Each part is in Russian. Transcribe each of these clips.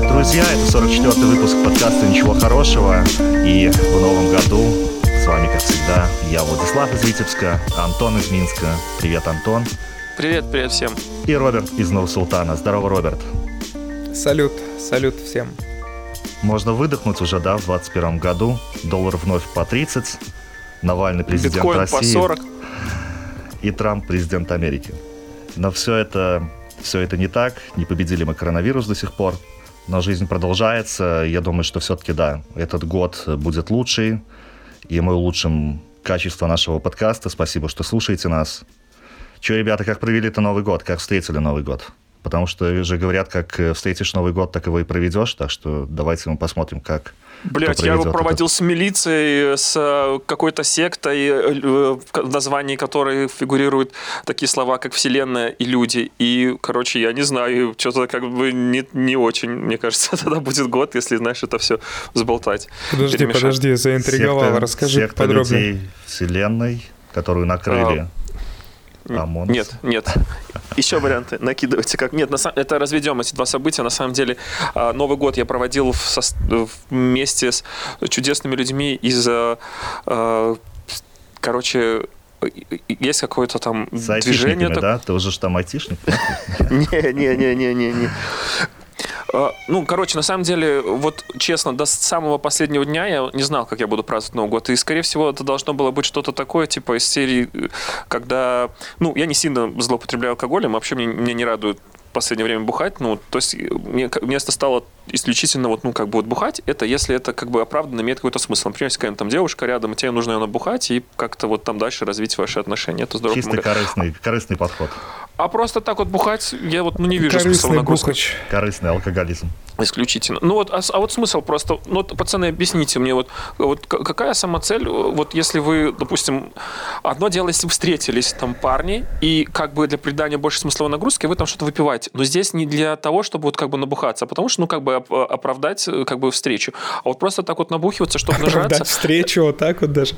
Привет, друзья! Это 44-й выпуск подкаста «Ничего хорошего». И в новом году с вами, как всегда, я Владислав из Витебска, Антон из Минска. Привет, Антон. Привет, привет всем. И Роберт из Новосултана. Здорово, Роберт. Салют, салют всем. Можно выдохнуть уже, да, в 21 году. Доллар вновь по 30. Навальный президент Биткоин России. по 40. И Трамп президент Америки. Но все это, все это не так. Не победили мы коронавирус до сих пор. Но жизнь продолжается. Я думаю, что все-таки, да, этот год будет лучший. И мы улучшим качество нашего подкаста. Спасибо, что слушаете нас. Че, ребята, как провели это Новый год? Как встретили Новый год? Потому что же говорят, как э, встретишь Новый год, так его и проведешь. Так что давайте мы посмотрим, как Блять, я его проводил это. с милицией, с э, какой-то сектой, э, в названии которой фигурируют такие слова, как «вселенная» и «люди». И, короче, я не знаю, что-то как бы не, не очень, мне кажется, тогда будет год, если, знаешь, это все взболтать. Подожди, перемешать. подожди, заинтриговал. Секта- Расскажи секта подробнее. людей вселенной, которую накрыли ОМОН. Нет, нет. Еще варианты. Накидывайте как. Нет, на сам- это разведем эти два события. На самом деле, а, Новый год я проводил в сос- вместе с чудесными людьми из, а, а, короче, есть какое-то там движение. да? Ты уже ж там айтишник? не, Ну, короче, на самом деле, вот честно, до самого последнего дня я не знал, как я буду праздновать Новый год. И, скорее всего, это должно было быть что-то такое, типа из серии, э, когда... Ну, я не сильно злоупотребляю алкоголем, вообще мне, меня не радует в последнее время бухать, ну, то есть э, мне, это стало исключительно вот, ну, как бы вот бухать, это если это как бы оправданно имеет какой-то смысл. Например, если какая-то там девушка рядом, и тебе нужно ее набухать, и как-то вот там дальше развить ваши отношения. Это здорово Чистый помогает. корыстный, корыстный подход. А просто так вот бухать, я вот ну, не вижу смысла Корыстный нагрузках. бухач. Корыстный алкоголизм. Исключительно. Ну вот, а, а вот смысл просто, ну вот, пацаны, объясните мне, вот, вот какая сама цель, вот если вы, допустим, одно дело, если вы встретились, там, парни, и как бы для придания больше смысловой нагрузки вы там что-то выпиваете, но здесь не для того, чтобы вот как бы набухаться, а потому что, ну, как бы оп- оправдать э, как бы встречу. А вот просто так вот набухиваться, чтобы Оправдать нажраться, встречу вот так вот даже.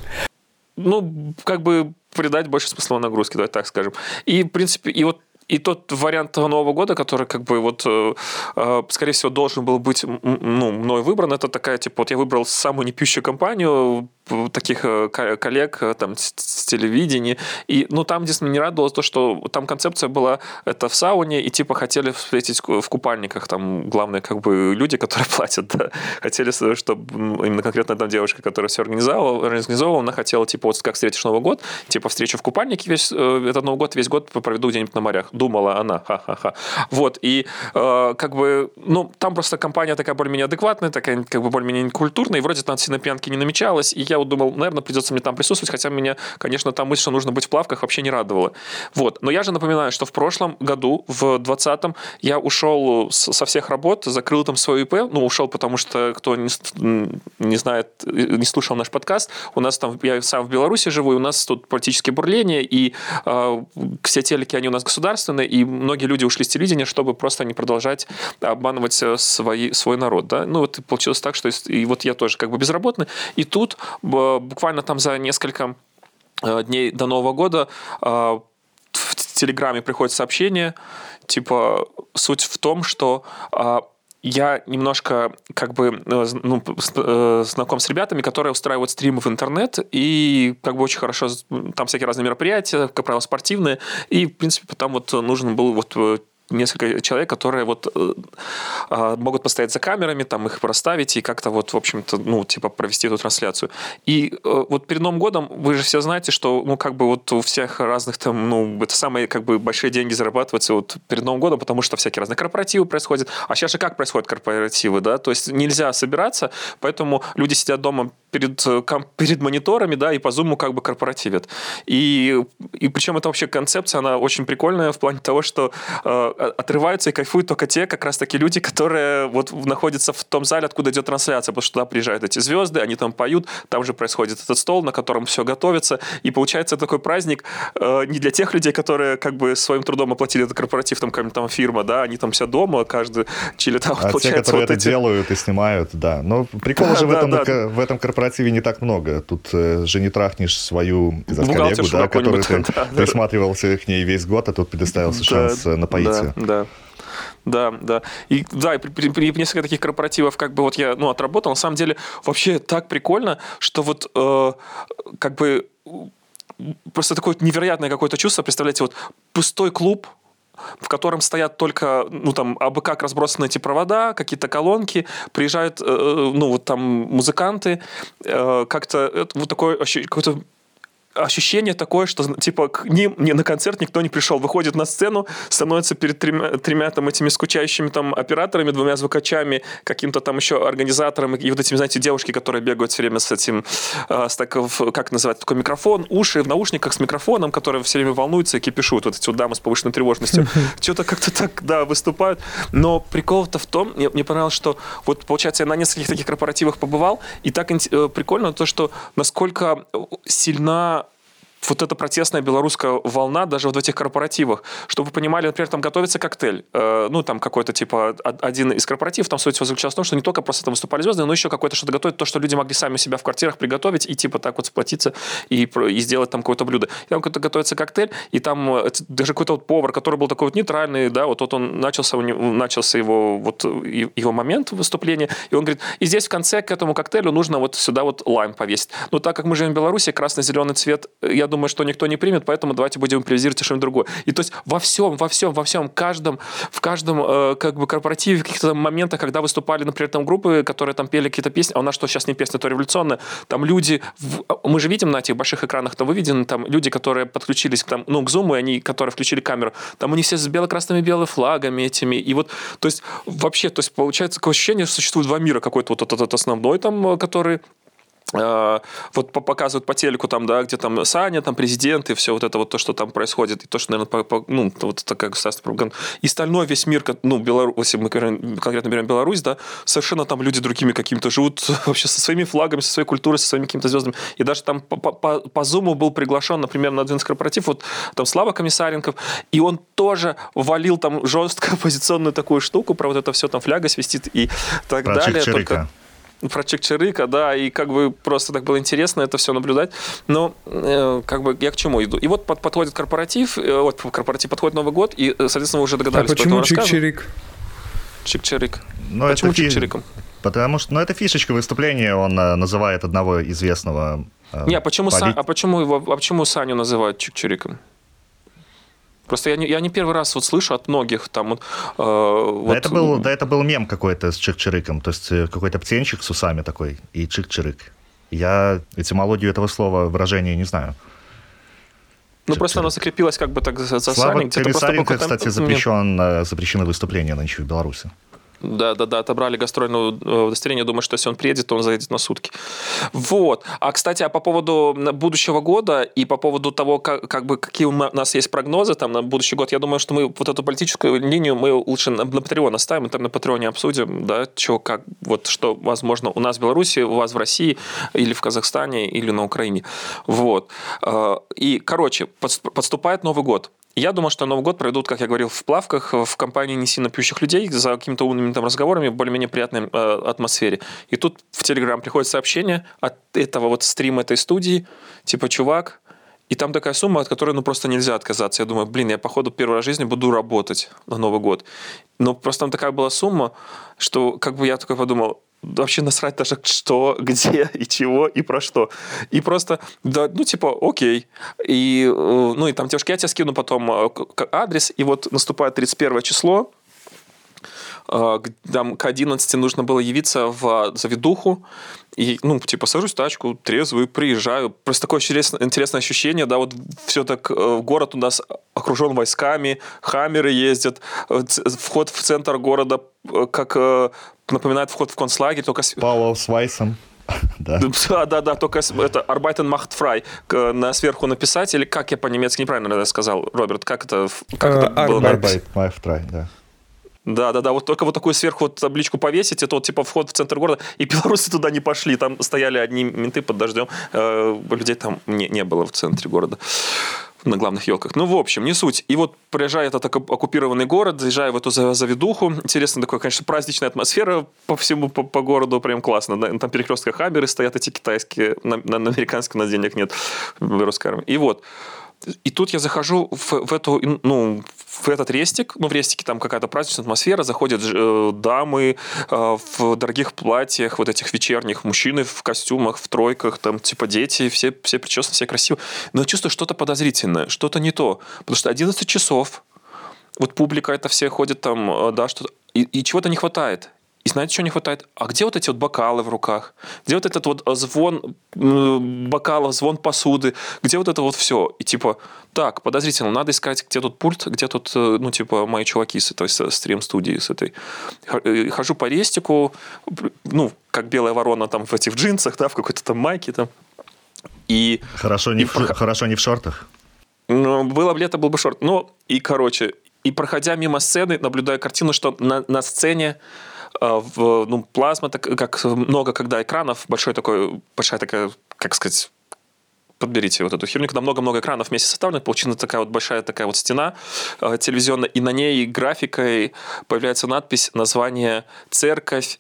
ну, как бы придать больше смысловой нагрузки, давай так скажем. И, в принципе, и вот и тот вариант Нового года, который, как бы, вот, э, э, скорее всего, должен был быть, ну, мной выбран, это такая, типа, вот я выбрал самую непьющую компанию, таких э, ко- коллег, э, там, с, телевидения, и, ну, там, мне не радовало то, что там концепция была, это в сауне, и, типа, хотели встретить в купальниках, там, главные, как бы, люди, которые платят, да, хотели, чтобы именно конкретно там девушка, которая все организовала, организовала, она хотела, типа, вот как встретишь Новый год, типа, встречу в купальнике весь, э, этот Новый год, весь год проведу где-нибудь на морях. Думала она, ха-ха-ха. Вот, и э, как бы, ну, там просто компания такая более-менее адекватная, такая как бы более-менее культурная, и вроде там сильно пьянки не намечалось, и я вот думал, наверное, придется мне там присутствовать, хотя меня, конечно, там мысль, что нужно быть в плавках, вообще не радовала. Вот, но я же напоминаю, что в прошлом году, в 20-м, я ушел со всех работ, закрыл там свою ИП, ну, ушел, потому что, кто не, не знает, не слушал наш подкаст, у нас там, я сам в Беларуси живу, и у нас тут политические бурления, и э, все телеки, они у нас государственные, и многие люди ушли с телевидения, чтобы просто не продолжать обманывать э, свои, свой народ, да, ну, вот получилось так, что и вот я тоже как бы безработный, и тут буквально там за несколько э, дней до Нового года э, в Телеграме приходит сообщение, типа, суть в том, что а, я немножко как бы э, ну, э, знаком с ребятами, которые устраивают стримы в интернет, и как бы очень хорошо, там всякие разные мероприятия, как правило, спортивные, и, в принципе, там вот нужен был вот э, несколько человек, которые вот э, а, могут постоять за камерами, там их проставить и как-то вот, в общем-то, ну, типа провести эту трансляцию. И э, вот перед Новым годом вы же все знаете, что, ну, как бы вот у всех разных там, ну, это самые как бы большие деньги зарабатываются вот перед Новым годом, потому что всякие разные корпоративы происходят. А сейчас же как происходят корпоративы, да? То есть нельзя собираться, поэтому люди сидят дома перед, э, перед мониторами, да, и по зуму как бы корпоративят. И, и причем это вообще концепция, она очень прикольная в плане того, что отрываются и кайфуют только те, как раз таки люди, которые вот находятся в том зале, откуда идет трансляция, потому что туда приезжают эти звезды, они там поют, там же происходит этот стол, на котором все готовится, и получается такой праздник э, не для тех людей, которые как бы своим трудом оплатили этот корпоратив, там какая-нибудь там фирма, да, они там все дома, каждый чилит, а вот А те, получается которые вот это эти... делают и снимают, да. Но прикола Да, же в да, этом, да. в этом корпоративе не так много. Тут э, же не трахнешь свою знаю, коллегу, да, который ты да, присматривался к ней весь год, а тут предоставился шанс э, напоить да. Да. Да. И да, и при, при, при несколько таких корпоративов, как бы вот я ну, отработал, на самом деле вообще так прикольно, что вот э, как бы просто такое невероятное какое-то чувство. Представляете, вот пустой клуб, в котором стоят только, ну, там, абы как разбросаны эти провода, какие-то колонки, приезжают, э, ну, вот там музыканты, э, как-то вот такое какое-то ощущение такое, что типа к ним не на концерт никто не пришел, выходит на сцену, становится перед тремя, тремя там этими скучающими там операторами, двумя звукачами, каким-то там еще организатором и вот этими, знаете, девушки, которые бегают все время с этим, э, с так, как называть, такой микрофон, уши в наушниках с микрофоном, которые все время волнуются и кипишут, вот эти вот дамы с повышенной тревожностью, что-то как-то так, да, выступают, но прикол-то в том, мне, мне понравилось, что вот, получается, я на нескольких таких корпоративах побывал, и так э, прикольно то, что насколько сильна вот эта протестная белорусская волна даже вот в этих корпоративах. Чтобы вы понимали, например, там готовится коктейль. Э, ну, там какой-то, типа, один из корпоративов, там суть заключалась в том, что не только просто там выступали звезды, но еще какое-то что-то готовить, то, что люди могли сами у себя в квартирах приготовить и, типа, так вот сплотиться и, и сделать там какое-то блюдо. И там какой-то готовится коктейль, и там э, даже какой-то вот повар, который был такой вот нейтральный, да, вот, вот он начался, начался его, вот, его момент выступления, и он говорит, и здесь в конце к этому коктейлю нужно вот сюда вот лайм повесить. Но так как мы живем в Беларуси, красно-зеленый цвет, я думаю, что никто не примет, поэтому давайте будем импровизировать что-нибудь другое. И то есть во всем, во всем, во всем, каждом, в каждом э, как бы корпоративе, в каких-то моментах, когда выступали, например, там группы, которые там пели какие-то песни, а у нас что сейчас не песня, то революционная, там люди, в, мы же видим на этих больших экранах, там выведены там люди, которые подключились там, ну, к Zoom, и они, которые включили камеру, там они все с бело-красными белыми флагами этими, и вот, то есть вообще, то есть получается такое ощущение, что существует два мира, какой-то вот этот основной там, который Э, вот показывают по телеку там, да, где там Саня, там президент и все вот это вот то, что там происходит, и то, что, наверное, по, по, ну, вот такая государственная пропаганда. И остальной весь мир, ну, Беларусь, если мы конкретно берем Беларусь, да, совершенно там люди другими какими-то живут вообще со своими флагами, со своей культурой, со своими какими-то звездами. И даже там по, по, по Zoom был приглашен, например, на один корпоратив, вот там Слава Комиссаренков, и он тоже валил там жестко оппозиционную такую штуку, про вот это все, там фляга свистит и так про далее. Только про Чикчерыка, да, и как бы просто так было интересно это все наблюдать. Но э, как бы я к чему иду? И вот под, подходит корпоратив, э, вот корпоратив подходит Новый год, и, э, соответственно, вы уже догадались, а почему Чикчерик? Чикчерик. Ну, почему это Чикчериком? Потому что, ну, это фишечка выступления, он э, называет одного известного э, Не, а почему, полит... Са... а почему его, а почему Саню называют Чикчериком? Просто я не, я не первый раз вот слышу от многих там вот... Э, да, вот... Это был, да это был мем какой-то с чик-чириком, то есть э, какой-то птенчик с усами такой и чик-чирик. Я этимологию этого слова, выражения не знаю. Ну, просто оно закрепилось как бы так за Слава Комиссаренко, кстати, запрещен, э, запрещены выступления нынче в Беларуси. Да, да, да, отобрали гастроольное э, удостоверение. Думаю, что если он приедет, то он заедет на сутки. Вот. А, кстати, а по поводу будущего года и по поводу того, как, как бы, какие у нас есть прогнозы там на будущий год, я думаю, что мы вот эту политическую линию мы лучше на, на Patreon оставим, и там на Патреоне обсудим, да, что, как, вот, что, возможно, у нас в Беларуси, у вас в России, или в Казахстане, или на Украине. Вот. Э, и, короче, подступает Новый год. Я думаю, что Новый год пройдут, как я говорил, в плавках, в компании не сильно пьющих людей, за какими-то умными там разговорами в более-менее приятной э, атмосфере. И тут в Телеграм приходит сообщение от этого вот стрима этой студии, типа, чувак, и там такая сумма, от которой ну просто нельзя отказаться. Я думаю, блин, я походу первый раз в жизни буду работать на Новый год. Но просто там такая была сумма, что как бы я такой подумал, вообще насрать даже что, где и чего и про что. И просто, да, ну, типа, окей. И, э, ну, и там, девушки, я тебе скину потом э, адрес, и вот наступает 31 число, там к 11 нужно было явиться в заведуху, и, ну, типа, сажусь в тачку, трезвый, приезжаю. Просто такое интересное, интересное ощущение, да, вот все так, город у нас окружен войсками, хаммеры ездят, вход в центр города как напоминает вход в концлагерь, только... Пауэлл с Вайсом. Да. да, да, да, только это Arbeiten macht frei на сверху написать, или как я по-немецки неправильно наверное, сказал, Роберт, как это, как это было? Arbeit macht frei, да. Да, да, да. Вот только вот такую сверху вот табличку повесить, это вот типа вход в центр города, и белорусы туда не пошли. Там стояли одни менты под дождем. Э, людей там не, не было в центре города на главных елках. Ну, в общем, не суть. И вот приезжая этот оккупированный город, заезжая в эту заведуху, интересно, такая, конечно, праздничная атмосфера по всему, по, по городу, прям классно. Там перекрестках хаммеры стоят эти китайские, на, на, американском на денег нет, в русской армии. И вот, и тут я захожу в, в эту, ну, в этот рестик, ну, в рестике там какая-то праздничная атмосфера, заходят э, дамы э, в дорогих платьях, вот этих вечерних, мужчины в костюмах, в тройках, там, типа, дети, все, все причесаны, все красиво. Но я чувствую что-то подозрительное, что-то не то. Потому что 11 часов, вот публика это все ходит там, э, да, что-то, и, и чего-то не хватает. И знаете, чего не хватает? А где вот эти вот бокалы в руках? Где вот этот вот звон бокалов, звон посуды? Где вот это вот все? И типа, так, подозрительно, надо искать, где тут пульт, где тут, э, ну, типа, мои чуваки с этой стрим-студии, с этой. Э, хожу по рестику, ну, как белая ворона там в этих джинсах, да, в какой-то там майке там. И... Хорошо не, и в, про... хорошо не в шортах. Ну, было бы лето, был бы шорт. Ну, и, короче, и проходя мимо сцены, наблюдаю картину, что на, на сцене в, ну, плазма, так, как много когда экранов, большой такой, большая такая, как сказать, подберите вот эту херню, когда много-много экранов вместе составлены, получена такая вот большая такая вот стена э, телевизионная, и на ней графикой появляется надпись, название «Церковь».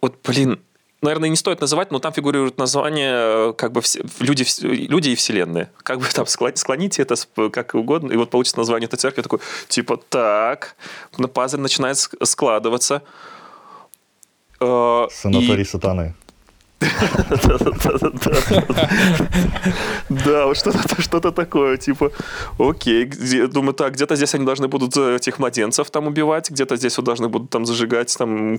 Вот, блин, наверное, не стоит называть, но там фигурирует название как бы все, люди, люди и вселенные. Как бы там склоните это как угодно, и вот получится название этой церкви. Такой, типа, так, пазль начинает складываться. Э, Санаторий сатаны. Да, что-то что такое, типа, окей, думаю, так, где-то здесь они должны будут э, этих младенцев там убивать, где-то здесь вот должны будут там зажигать там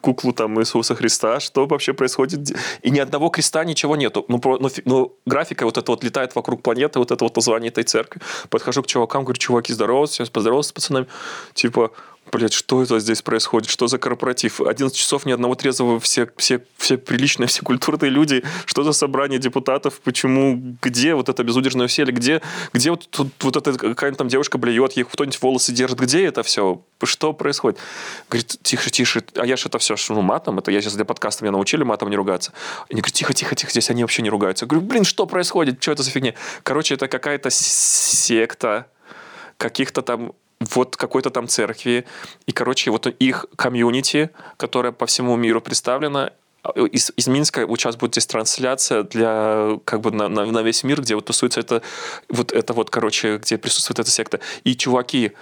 куклу там Иисуса Христа, что вообще происходит? И ни одного креста, ничего нету. Ну, ну, ну графика вот это вот летает вокруг планеты, вот это вот название этой церкви. Подхожу к чувакам, говорю, чуваки, здорово, сейчас поздоровался с пацанами. Типа, блядь, что это здесь происходит? Что за корпоратив? 11 часов ни одного трезвого, все, все, все приличные, все культурные люди. Что за собрание депутатов? Почему? Где вот это безудержное веселье? Где, где вот, тут, вот эта какая-то там девушка блюет, ей кто-нибудь волосы держит? Где это все? Что происходит? Говорит, тише, тише. А я же это все, ну, матом. Это я сейчас для подкаста меня научили матом не ругаться. Они говорят, тихо, тихо, тихо, здесь они вообще не ругаются. Я говорю, блин, что происходит? Что это за фигня? Короче, это какая-то секта каких-то там вот какой-то там церкви. И, короче, вот их комьюнити, которое по всему миру представлено, из, из Минска сейчас будет здесь трансляция для как бы на, на, на весь мир, где вот тусуется это вот это вот, короче, где присутствует эта секта. И чуваки,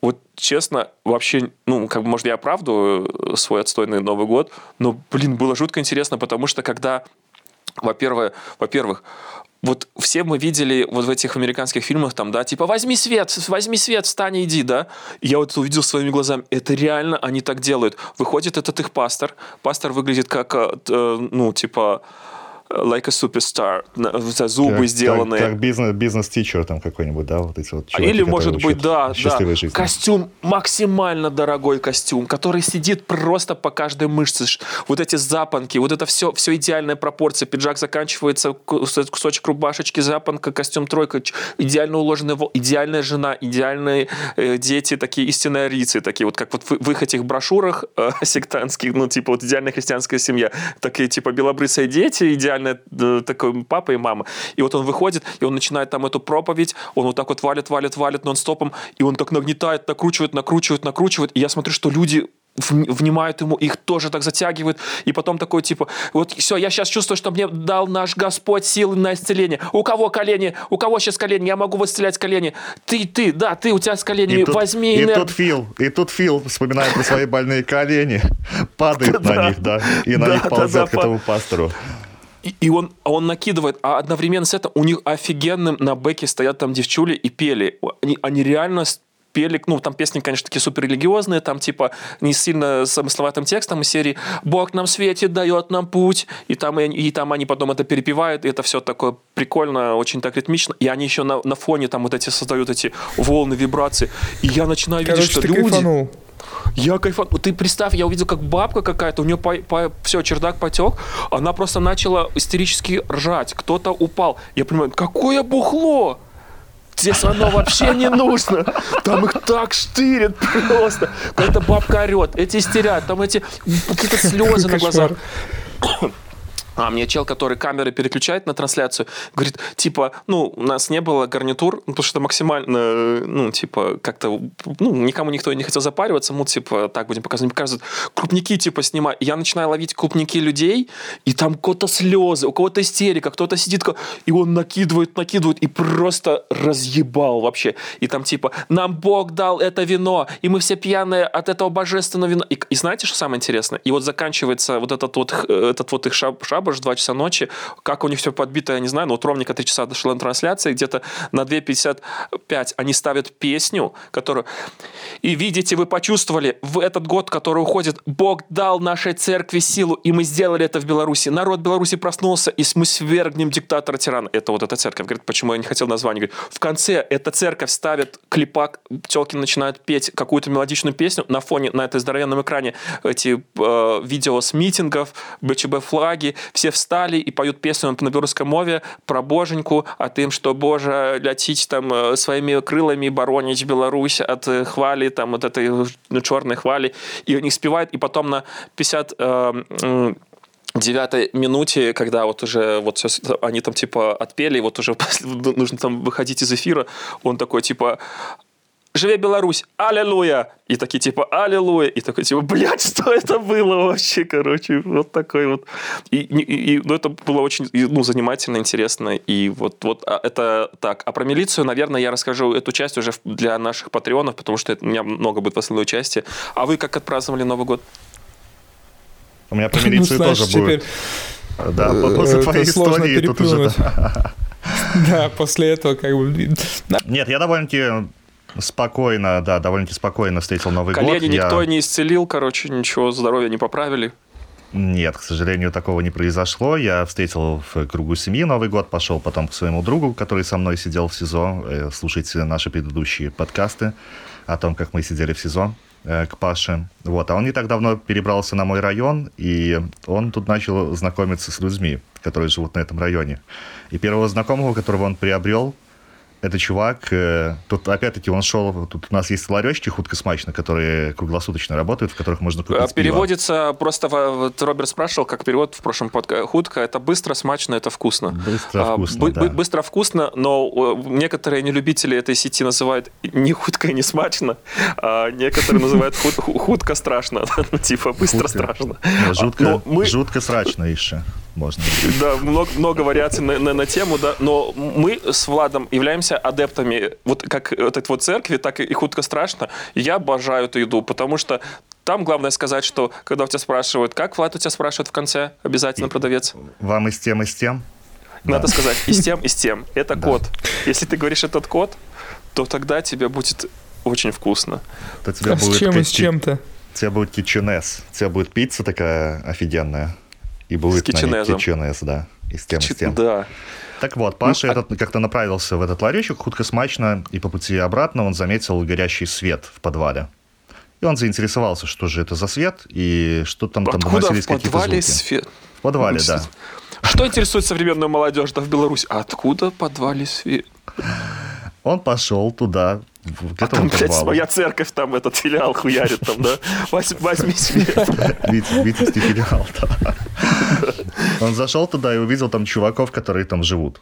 вот честно, вообще, ну, как бы, может, я оправдываю свой отстойный Новый год, но, блин, было жутко интересно, потому что когда, во-первых, во-первых, вот все мы видели вот в этих американских фильмах там, да, типа возьми свет, возьми свет, встань и иди, да. я вот увидел своими глазами, это реально они так делают. Выходит этот их пастор, пастор выглядит как, э, ну, типа, like a superstar, зубы как, сделанные. Как, как бизнес, бизнес-тичер там какой-нибудь, да, вот эти вот чуваки, Или, может быть, да, да. Жизни. Костюм, максимально дорогой костюм, который сидит просто по каждой мышце. Вот эти запонки, вот это все, все идеальная пропорция. Пиджак заканчивается, кусочек рубашечки, запонка, костюм тройка, идеально уложенная, идеальная жена, идеальные э, дети, такие истинные арицы, такие вот как вот в, в их этих брошюрах э, сектантских, ну, типа вот идеальная христианская семья. Такие, типа, белобрысые дети, идеально реально э, такой папа и мама. И вот он выходит, и он начинает там эту проповедь, он вот так вот валит, валит, валит нон-стопом, и он так нагнетает, накручивает, накручивает, накручивает. И я смотрю, что люди внимают ему, их тоже так затягивают, и потом такой типа, вот все, я сейчас чувствую, что мне дал наш Господь силы на исцеление. У кого колени? У кого сейчас колени? Я могу исцелять колени. Ты, ты, да, ты, у тебя с коленями, и тут, возьми И тут Фил, и тут Фил, вспоминает про свои больные колени, падает на них, да, и на них ползет к этому пастору. И, и он, он накидывает, а одновременно с этим у них офигенным на бэке стоят там девчули и пели. Они, они реально пели, ну, там песни, конечно, такие супер религиозные, там, типа, не сильно смысловатым текстом из серии «Бог нам светит, дает нам путь», и там, и, и там они потом это перепевают, и это все такое прикольно, очень так ритмично, и они еще на, на фоне там вот эти создают эти волны, вибрации, и я начинаю Короче, видеть, что люди... Кайфанул. Я кайфанул. Ты представь, я увидел, как бабка какая-то, у нее по, по, все, чердак потек, она просто начала истерически ржать, кто-то упал. Я понимаю, какое бухло! Здесь оно вообще не нужно. Там их так штырит просто. Какая-то бабка орет, эти истерят, там эти какие-то слезы на глазах. А мне чел, который камеры переключает на трансляцию, говорит, типа, ну, у нас не было гарнитур, ну, потому что максимально, ну, типа, как-то, ну, никому никто не хотел запариваться, мы, типа, так будем показывать. Показывают, крупники, типа, снимать. Я начинаю ловить крупники людей, и там у кого-то слезы, у кого-то истерика, кто-то сидит, и он накидывает, накидывает, и просто разъебал вообще. И там, типа, нам Бог дал это вино, и мы все пьяные от этого божественного вина. И, и знаете, что самое интересное? И вот заканчивается вот этот вот, этот вот их шаб, шаб Шабаш, 2 часа ночи. Как у них все подбито, я не знаю, но вот ровненько 3 часа дошла на трансляции, где-то на 2.55 они ставят песню, которую... И видите, вы почувствовали, в этот год, который уходит, Бог дал нашей церкви силу, и мы сделали это в Беларуси. Народ Беларуси проснулся, и мы свергнем диктатора-тирана. Это вот эта церковь. Говорит, почему я не хотел название. Говорит, в конце эта церковь ставит клипак, телки начинают петь какую-то мелодичную песню, на фоне, на этой здоровенном экране эти э, видео с митингов, БЧБ-флаги, все встали и поют песню на белорусском мове про боженьку, о тым, что Боже ляціць там э, своими крылами бароніць Беларусь от э, хвали, там вот этой э, черной хвали, и они спевают, и потом на 50 э, девятой минуте, когда вот уже вот все, они там типа отпели, вот уже нужно там выходить из эфира, он такой типа «Живе Беларусь! Аллилуйя!» И такие типа «Аллилуйя!» И такой типа «Блядь, что это было вообще?» Короче, вот такой вот. И, и, и ну, это было очень ну, занимательно, интересно. И вот, вот а, это так. А про милицию, наверное, я расскажу эту часть уже для наших патреонов, потому что это, у меня много будет в основной части. А вы как отпраздновали Новый год? У меня про ну, милицию ну, тоже будет. Да, э, после твоей истории тут уже... Да, после этого как бы... Нет, я довольно-таки Спокойно, да, довольно-таки спокойно встретил Новый Колени год. Колени никто я... не исцелил, короче, ничего, здоровья не поправили. Нет, к сожалению, такого не произошло. Я встретил в кругу семьи Новый год, пошел потом к своему другу, который со мной сидел в СИЗО. Э, слушайте наши предыдущие подкасты о том, как мы сидели в СИЗО э, к Паше. Вот. А он не так давно перебрался на мой район, и он тут начал знакомиться с людьми, которые живут на этом районе. И первого знакомого, которого он приобрел, это чувак, э, тут опять-таки он шел, тут у нас есть ларечки худко-смачно, которые круглосуточно работают, в которых можно купить а, Переводится пиво. просто, вот Роберт спрашивал, как перевод в прошлом подкасте. Худко – это быстро, смачно, это вкусно. Быстро, а, вкусно, а, да. Быстро, вкусно, но некоторые нелюбители этой сети называют не худко и не смачно, а некоторые называют худко страшно, типа быстро страшно. Жутко, жутко срачно еще можно. Да, много, много вариаций на, на, на тему, да. Но мы с Владом являемся адептами вот как этой вот церкви, так и худко страшно. Я обожаю эту еду, потому что там главное сказать, что когда у тебя спрашивают, как Влад у тебя спрашивает в конце, обязательно продавец. Вам и с тем, и с тем? Надо да. сказать, и с тем, и с тем. Это да. код. Если ты говоришь этот код, то тогда тебе будет очень вкусно. То тебя а будет с чем и с чем-то? У тебя будет киченес. У тебя будет пицца такая офигенная. И будет с ней да. И с тем, Кич... с тем. Да. Так вот, Паша ну, этот как-то направился в этот ларечек худко смачно, и по пути обратно он заметил горящий свет в подвале. И он заинтересовался, что же это за свет, и что там, там доносились какие-то звуки. свет? В подвале, да. Что интересует современную молодежь да, в Беларуси? Откуда в подвале свет? Он пошел туда, а там, блядь, своя церковь, там этот филиал хуярит, там, да? Возьми себе. Витебский филиал, да. Он зашел туда и увидел там чуваков, которые там живут.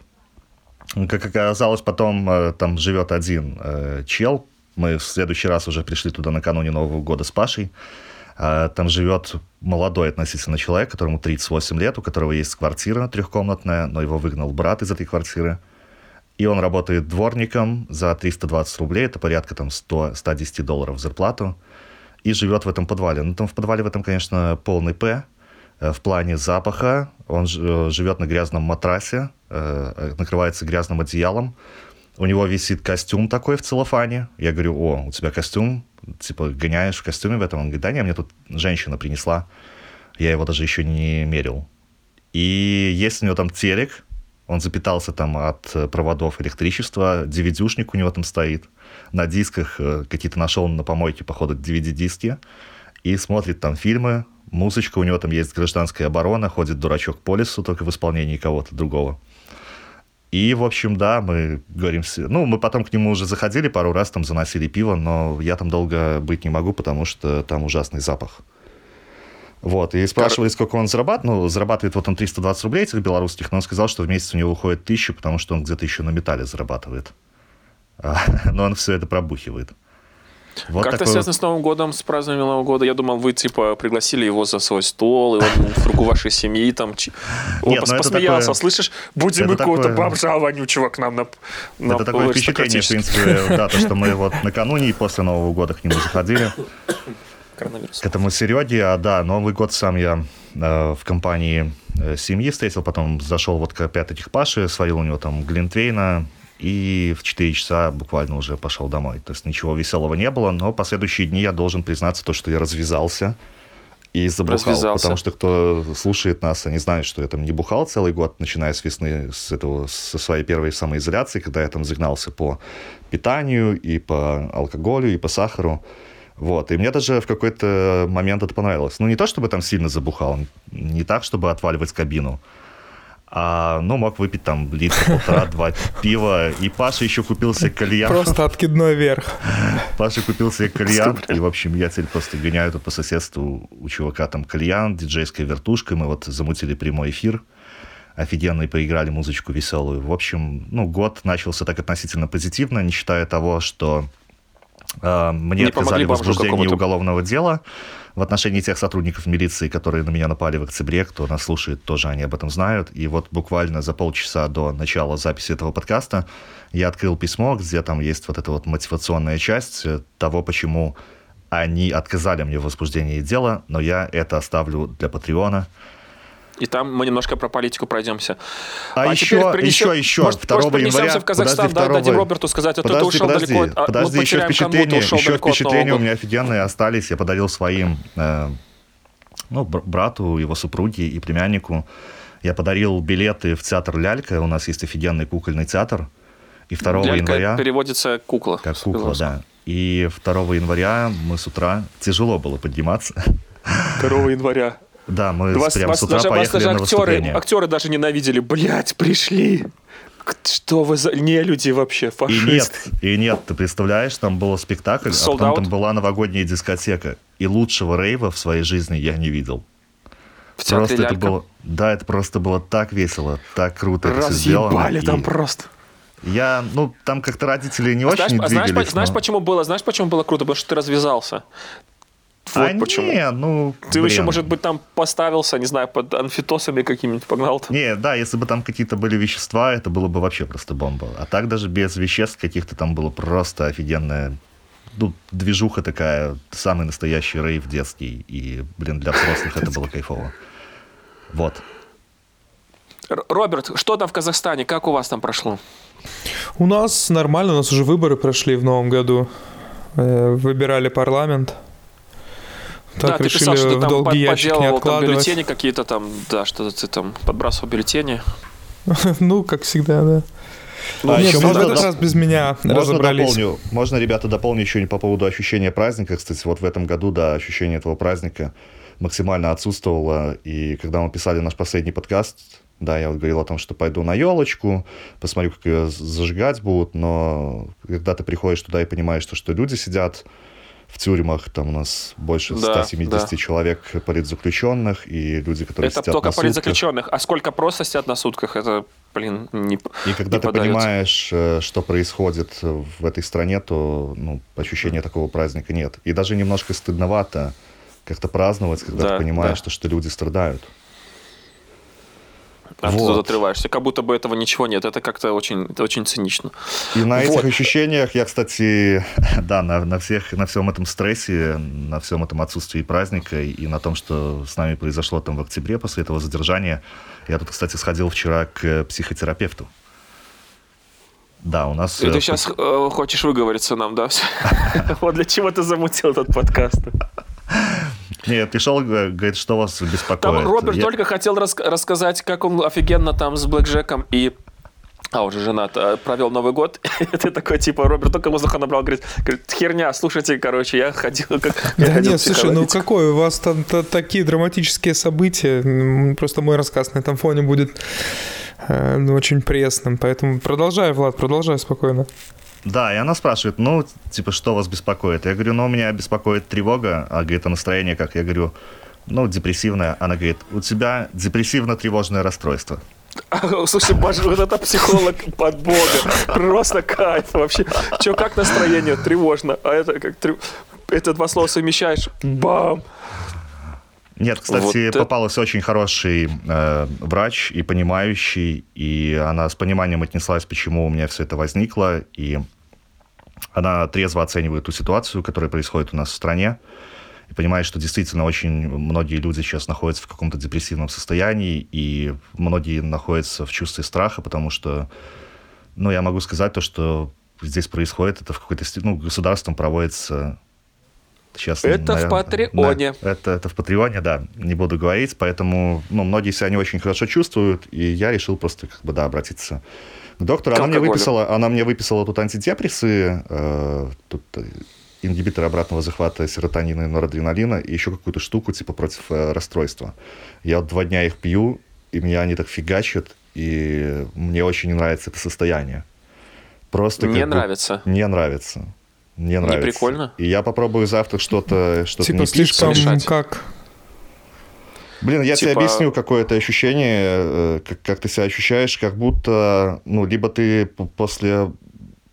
Как оказалось, потом э, там живет один э, чел. Мы в следующий раз уже пришли туда накануне Нового года с Пашей. А, там живет молодой относительно человек, которому 38 лет, у которого есть квартира трехкомнатная, но его выгнал брат из этой квартиры. И он работает дворником за 320 рублей, это порядка там 100, 110 долларов зарплату, и живет в этом подвале. Ну, там в подвале в этом, конечно, полный П, э, в плане запаха. Он э, живет на грязном матрасе, э, накрывается грязным одеялом. У него висит костюм такой в целлофане. Я говорю, о, у тебя костюм, типа, гоняешь в костюме в этом? Он говорит, да не, мне тут женщина принесла. Я его даже еще не мерил. И есть у него там телек, он запитался там от э, проводов электричества, DVD-шник у него там стоит. На дисках э, какие-то нашел на помойке, походу, DVD-диски. И смотрит там фильмы, музычка, у него там есть гражданская оборона, ходит дурачок по лесу, только в исполнении кого-то другого. И, в общем, да, мы говорим... Ну, мы потом к нему уже заходили пару раз, там заносили пиво, но я там долго быть не могу, потому что там ужасный запах. Вот, и спрашивали, сколько он зарабатывает. Ну, зарабатывает вот он 320 рублей этих белорусских, но он сказал, что в месяц у него выходит 1000, потому что он где-то еще на металле зарабатывает. Но он все это пробухивает. Вот как это связано с Новым годом, с празднованием Нового года? Я думал, вы типа пригласили его за свой стол, и он в кругу вашей семьи там он Нет, пос- ну, посмеялся, такое... слышишь, будем мы какого-то бомжа вонючего к нам на, на Это такое впечатление, в принципе, да, то, что мы вот накануне и после Нового года к нему заходили. Коронавирус. К этому Сереге, а да, Новый год сам я э, в компании э, семьи встретил, потом зашел вот к опять этих Паши, сварил у него там глинтвейна, и в 4 часа буквально уже пошел домой. То есть ничего веселого не было, но последующие дни я должен признаться то, что я развязался и забухал. Развязался. Потому что кто слушает нас, они знают, что я там не бухал целый год, начиная с весны, с этого, со своей первой самоизоляции, когда я там загнался по питанию и по алкоголю, и по сахару. Вот. И мне даже в какой-то момент это понравилось. Ну, не то, чтобы там сильно забухал, не так, чтобы отваливать кабину, а, ну, мог выпить там литр, полтора-два пива. И Паша еще купил себе кальян. Просто откидной вверх. Паша купил себе кальян. И, в общем, я теперь просто гоняю тут по соседству у чувака там кальян, диджейская вертушка. Мы вот замутили прямой эфир. Офигенно и поиграли музычку веселую. В общем, ну, год начался так относительно позитивно, не считая того, что мне не отказали в возбуждении уголовного дела в отношении тех сотрудников милиции, которые на меня напали в октябре, кто нас слушает, тоже они об этом знают. И вот буквально за полчаса до начала записи этого подкаста я открыл письмо, где там есть вот эта вот мотивационная часть того, почему они отказали мне в возбуждении дела, но я это оставлю для Патреона. И там мы немножко про политику пройдемся. А, а еще, еще, еще, может, 2 может, января... в Казахстан, подожди, да, дадим Роберту сказать, а подожди, ты ушел подожди, далеко. Подожди, мы еще впечатления, еще впечатления у меня офигенные остались. Я подарил своим э, ну, брату, его супруге и племяннику. Я подарил билеты в театр «Лялька». У нас есть офигенный кукольный театр. И 2 Лялька января... переводится кукла. Как кукла, да. И 2 января мы с утра... Тяжело было подниматься. 2 января. Да, мы вас, прямо вас с утра даже, поехали вас даже актеры, актеры даже ненавидели. Блять, пришли. Что вы за не люди вообще, фашисты? И нет, и нет, ты представляешь, там был спектакль, Sold а потом out? там была новогодняя дискотека. И лучшего рейва в своей жизни я не видел. В просто это было, да, это просто было так весело, так круто это все сделано. там и... просто. Я, ну, там как-то родители не знаешь, очень двигались. Знаешь, но... знаешь, почему было, знаешь, почему было круто? Потому что ты развязался. Вот а почему. Не, ну, Ты блин. еще, может быть, там поставился, не знаю, под анфитосами какими-нибудь погнал. -то. Не, да, если бы там какие-то были вещества, это было бы вообще просто бомба. А так даже без веществ каких-то там было просто офигенная ну, движуха такая, самый настоящий рейв детский. И, блин, для взрослых это было кайфово. Вот. Роберт, что там в Казахстане? Как у вас там прошло? У нас нормально, у нас уже выборы прошли в новом году. Э, выбирали парламент. Так, да, ты писал, что ты там подделывал там бюллетени какие-то там, да, что ты там подбрасывал бюллетени. ну, как всегда, да. Ну, а Нет, еще можно, в этот раз без меня можно разобрались. Дополню, можно, ребята, дополню еще по поводу ощущения праздника. Кстати, вот в этом году, да, ощущение этого праздника максимально отсутствовало. И когда мы писали наш последний подкаст, да, я вот говорил о том, что пойду на елочку, посмотрю, как ее зажигать будут, но когда ты приходишь туда и понимаешь, что, что люди сидят в тюрьмах, там у нас больше да, 170 да. человек политзаключенных, и люди, которые это сидят только на политзаключенных, а сколько просто сидят на сутках, это, блин, не И когда не ты подается. понимаешь, э, что происходит в этой стране, то ну, ощущения такого праздника нет. И даже немножко стыдновато как-то праздновать, когда да, ты понимаешь, да. что, что люди страдают. А вот. ты тут отрываешься, как будто бы этого ничего нет. Это как-то очень, это очень цинично. И на вот. этих ощущениях я, кстати, да, на, на, всех, на всем этом стрессе, на всем этом отсутствии праздника и на том, что с нами произошло там в октябре после этого задержания, я тут, кстати, сходил вчера к психотерапевту. Да, у нас... И ты сейчас э, э, хочешь выговориться нам, да? Вот для чего ты замутил этот подкаст? Нет, пришел, говорит, что вас беспокоит. Там Роберт Я... только хотел рас- рассказать, как он офигенно там с Блэк Джеком и а, уже женат, а, провел Новый год. Ты такой, типа, Роберт только воздуха набрал, говорит, говорит, херня, слушайте, короче, я ходил как... Да нет, слушай, ну какой, у вас там такие драматические события, просто мой рассказ на этом фоне будет э, ну, очень пресным, поэтому продолжай, Влад, продолжай спокойно. Да, и она спрашивает, ну, типа, что вас беспокоит? Я говорю, ну, меня беспокоит тревога, а говорит, а настроение как? Я говорю, ну, депрессивная. Она говорит, у тебя депрессивно-тревожное расстройство. Слушай, боже, вот это психолог под бога. Просто кайф вообще. Че, как настроение? Тревожно. А это как. Это два слова совмещаешь. Бам! Нет, кстати, вот попалась это... очень хороший э, врач и понимающий, и она с пониманием отнеслась, почему у меня все это возникло, и она трезво оценивает ту ситуацию, которая происходит у нас в стране, и понимает, что действительно очень многие люди сейчас находятся в каком-то депрессивном состоянии, и многие находятся в чувстве страха, потому что, ну, я могу сказать то, что здесь происходит, это в какой-то степени, ну, государством проводится Сейчас, это наверное, в Патреоне. Да, это, это в Патреоне, да, не буду говорить, поэтому ну, многие себя не очень хорошо чувствуют, и я решил просто как бы, да, обратиться к доктору. Она мне, выписала, она мне выписала тут антидепрессы, э, тут э, ингибиторы обратного захвата серотонина и норадреналина, и еще какую-то штуку типа против э, расстройства. Я вот два дня их пью, и меня они так фигачат, и мне очень не нравится это состояние. Просто не нравится. Не нравится. Мне нравится. Не прикольно? И я попробую завтра что-то что Типа слишком решать. как... Блин, я типа... тебе объясню, какое это ощущение, э, как, как ты себя ощущаешь, как будто, ну, либо ты после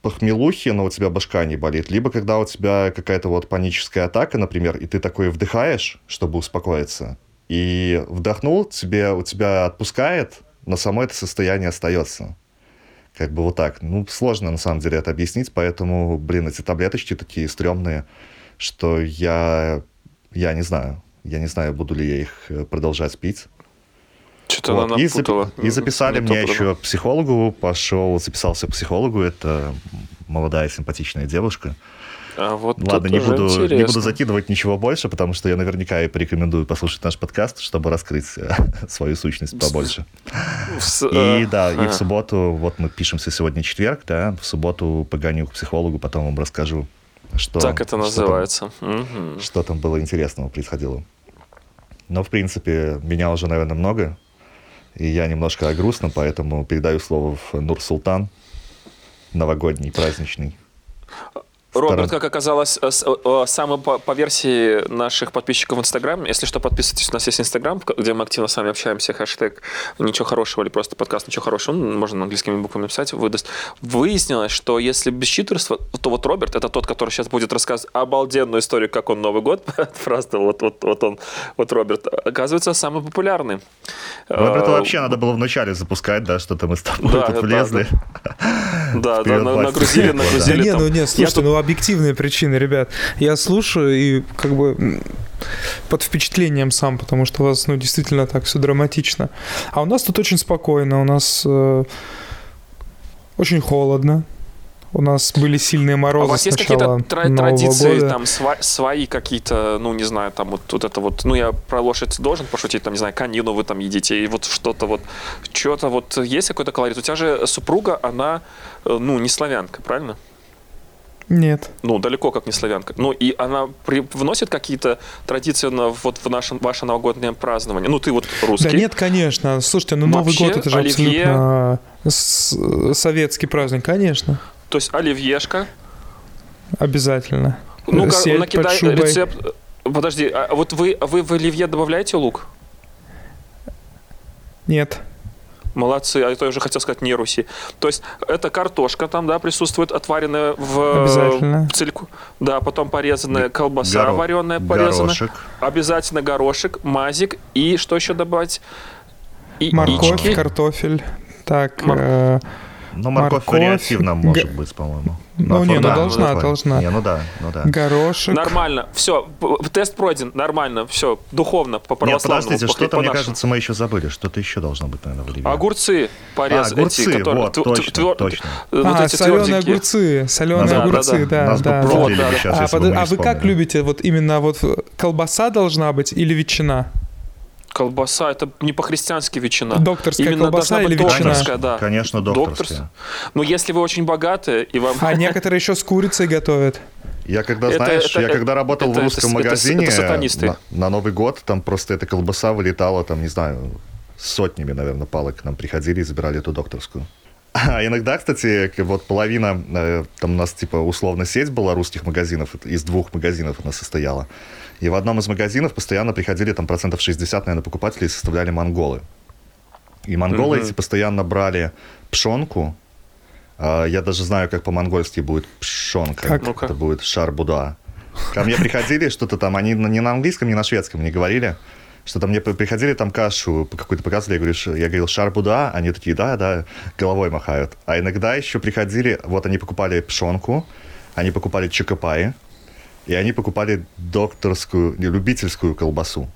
похмелухи, но у тебя башка не болит, либо когда у тебя какая-то вот паническая атака, например, и ты такой вдыхаешь, чтобы успокоиться, и вдохнул, тебе, у тебя отпускает, но само это состояние остается. Как бы вот так. Ну, сложно на самом деле это объяснить, поэтому, блин, эти таблеточки такие стрёмные, что я, я не знаю. Я не знаю, буду ли я их э, продолжать пить. Что-то вот. она и, запи- и записали мне еще психологу, пошел, записался к психологу, это молодая симпатичная девушка. А вот Ладно, не буду, не буду закидывать ничего больше, потому что я наверняка и порекомендую послушать наш подкаст, чтобы раскрыть э, свою сущность побольше. И да, и в субботу, вот мы пишемся сегодня четверг, да, в субботу погоню к психологу, потом вам расскажу, что... Так это называется. Что там, что там было интересного происходило. Но, в принципе, меня уже, наверное, много, и я немножко о грустном, поэтому передаю слово в Нур Султан, новогодний, праздничный. Роберт, как оказалось, э, э, самый по, по версии наших подписчиков в Инстаграм, если что, подписывайтесь, у нас есть Инстаграм, где мы активно с вами общаемся, хэштег «Ничего хорошего» или просто подкаст «Ничего хорошего», ну, можно английскими буквами написать, выдаст. Выяснилось, что если без читерства, то вот Роберт, это тот, который сейчас будет рассказывать обалденную историю, как он Новый год, просто вот, вот, вот он, вот Роберт, оказывается, самый популярный. Роберта вообще надо было вначале запускать, да, что-то мы с тобой да, тут влезли. Да, да, нагрузили, нагрузили. Да не, ну нет, слушай, ну объективные причины, ребят. Я слушаю и как бы под впечатлением сам, потому что у вас, ну, действительно так все драматично. А у нас тут очень спокойно, у нас э, очень холодно. У нас были сильные морозы. А у вас есть какие-то традиции, года. там сва- свои какие-то, ну не знаю, там вот, вот это вот, ну я про лошадь должен пошутить, там не знаю, конину вы там едите, и вот что-то вот, что-то вот есть какой-то колорит. У тебя же супруга, она, э, ну не славянка, правильно? Нет. Ну, далеко как не славянка. Ну, и она при... вносит какие-то традиции на, вот в наше, ваше новогоднее празднование? Ну, ты вот русский. Да нет, конечно. Слушайте, ну Новый Вообще, год это же оливье... абсолютно советский праздник, конечно. То есть оливьешка? Обязательно. Ну-ка, накидай рецепт. Подожди, а вот вы, вы в оливье добавляете лук? Нет. Молодцы, а я уже хотел сказать не Руси. То есть это картошка там, да, присутствует, отваренная в Обязательно. цельку. Да, потом порезанная колбаса Горо... вареная, порезанная. Горошек. Обязательно горошек, мазик и что еще добавить? И, Морковь, ички. картофель. Так, Мор... э, но морковь, морковь вариативно может быть, по-моему. Ну, не, ну да, должна, ну, должна. Не, ну да, ну да. Горошек. Нормально, все, тест пройден, нормально, все, духовно, по православному. Нет, подождите, что-то, мне кажется, мы еще забыли, что-то еще должно быть, наверное, в оливье. Огурцы порезать. А, огурцы, эти, которые, вот, точно, твер... точно. Вот а, эти соленые огурцы, соленые да, огурцы, да, да. да, да. Вот, да. Сейчас, а, под... а вы как любите, вот именно вот колбаса должна быть или ветчина? Колбаса, это не по-христиански ветчина. Докторская Именно колбаса или ветчина? Докторская, да. Конечно, докторская. Доктор... Ну, если вы очень богаты и вам... А некоторые еще с курицей готовят. Я когда, это, знаешь, это, я когда работал это, в русском это, магазине это, это на, на Новый год, там просто эта колбаса вылетала, там, не знаю, сотнями, наверное, палок к нам приходили и забирали эту докторскую. А иногда, кстати, вот половина, э, там у нас типа условно сеть была русских магазинов, из двух магазинов она состояла. И в одном из магазинов постоянно приходили там процентов 60, наверное, покупателей составляли монголы. И монголы Мгм. эти постоянно брали пшенку. А, Я даже знаю, как по-монгольски будет пшенка. Как? Это будет шарбуда. Ко мне приходили что-то там, они не на английском, не на шведском не говорили. Что-то мне приходили там кашу какую-то показывали, я, говорю, я говорил шарбуда, они такие, да, да, головой махают. А иногда еще приходили, вот они покупали пшенку, они покупали чокопаи, и они покупали докторскую, не, любительскую колбасу.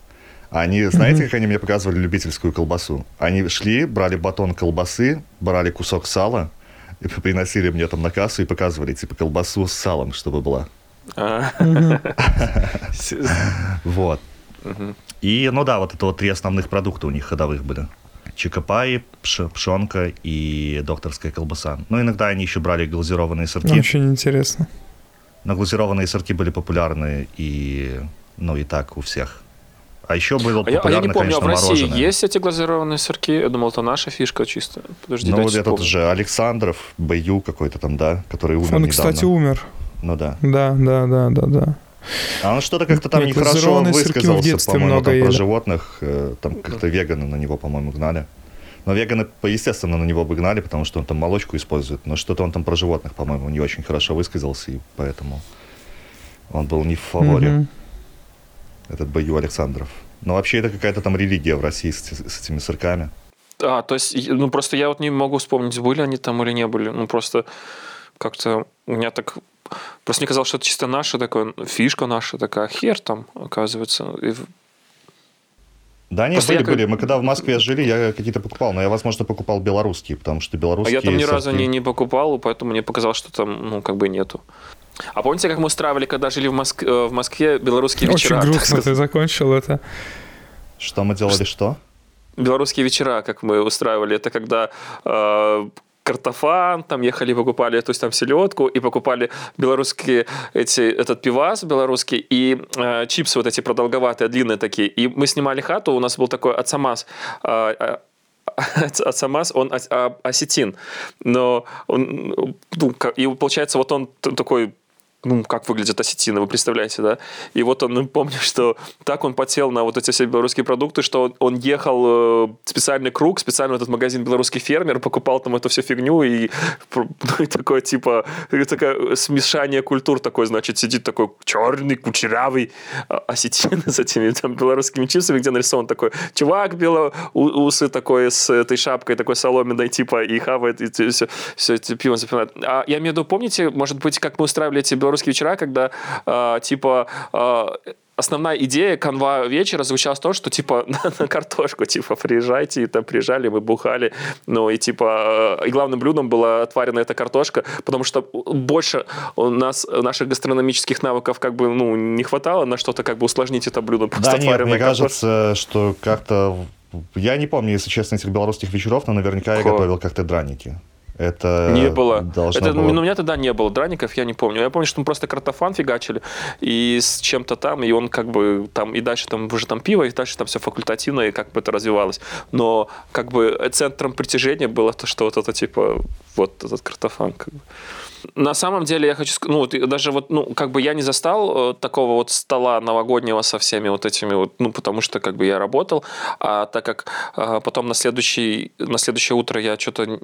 Они, знаете, как они мне показывали любительскую колбасу? Они шли, брали батон колбасы, брали кусок сала, и приносили мне там на кассу и показывали, типа, колбасу с салом, чтобы была. А. Вот. И, ну да, вот это вот три основных продукта у них ходовых были. Чикопаи, пш- пшенка и докторская колбаса. Ну, иногда они еще брали глазированные сырки. Очень интересно. Но глазированные сырки были популярны и, ну, и так у всех. А еще было А я, а я популярно, не помню, а конечно, в России мороженое. есть эти глазированные сырки? Я думал, это наша фишка чисто. Подожди, Ну, вот этот вспомню. же Александров, Баю какой-то там, да, который умер Он, недавно. кстати, умер. Ну да. Да, да, да, да, да. А он что-то как-то там Нет, нехорошо высказался, по-моему, там про ели. животных. э, Там как-то веганы на него, по-моему, гнали. Но веганы, естественно, на него бы гнали, потому что он там молочку использует. Но что-то он там про животных, по-моему, не очень хорошо высказался, и поэтому он был не в фаворе, Мгм. этот Баю Александров. Но вообще это какая-то там религия в России с, с этими сырками. А, то есть, ну просто я вот не могу вспомнить, были они там или не были. Ну просто как-то у меня так... Просто мне казалось, что это чисто наша такая фишка наша такая. Хер там, оказывается. И в- Да, они были, я были. Мы когда в Москве жили, я какие-то покупал, но я, возможно, покупал белорусские, потому что А белорусские я там ни разу не, не покупал, поэтому мне показалось, что там, ну, как бы нету. А помните, как мы устраивали, когда жили в, Моск... э, в Москве, белорусские Очень вечера? так грустно ты закончил это. Что мы делали, что? белорусские вечера, как мы устраивали, это когда э, картофан, там ехали, покупали, то есть там селедку, и покупали белорусские эти, этот пивас белорусский, и э, чипсы вот эти продолговатые, длинные такие. И мы снимали хату, у нас был такой ацамас, э, э, Ацамас, он ос- а- осетин, но он, ну, и получается вот он такой ну, как выглядит осетина, вы представляете, да? И вот он, ну, помню, что так он потел на вот эти все белорусские продукты, что он, ехал э, в специальный круг, специально в этот магазин «Белорусский фермер», покупал там эту всю фигню, и, ну, и такое, типа, э, такое смешание культур такое, значит, сидит такой черный, кучерявый а, осетин с этими там белорусскими чипсами, где нарисован такой чувак бело, усы такой с этой шапкой такой соломенной, типа, и хавает, и все, все это пиво запивает. А я имею в виду, помните, может быть, как мы устраивали эти белорусские вечера, когда, э, типа, э, основная идея канва вечера заключалась в том, что, типа, на, на картошку, типа, приезжайте, и там приезжали, мы бухали, ну, и, типа, э, и главным блюдом была отваренная эта картошка, потому что больше у нас наших гастрономических навыков, как бы, ну, не хватало на что-то, как бы, усложнить это блюдо, просто Да, нет, мне картошка. кажется, что как-то... Я не помню, если честно, этих белорусских вечеров, но наверняка я Ко. готовил как-то драники. Это Не было. Это, было... ну, у меня тогда не было драников, я не помню. Я помню, что мы просто картофан фигачили и с чем-то там, и он как бы там, и дальше там уже там пиво, и дальше там все факультативно, и как бы это развивалось. Но как бы центром притяжения было то, что вот это типа вот этот картофан. Как бы. На самом деле я хочу сказать, ну вот даже вот, ну как бы я не застал э, такого вот стола новогоднего со всеми вот этими вот, ну потому что как бы я работал, а так как э, потом на следующий, на следующее утро я что-то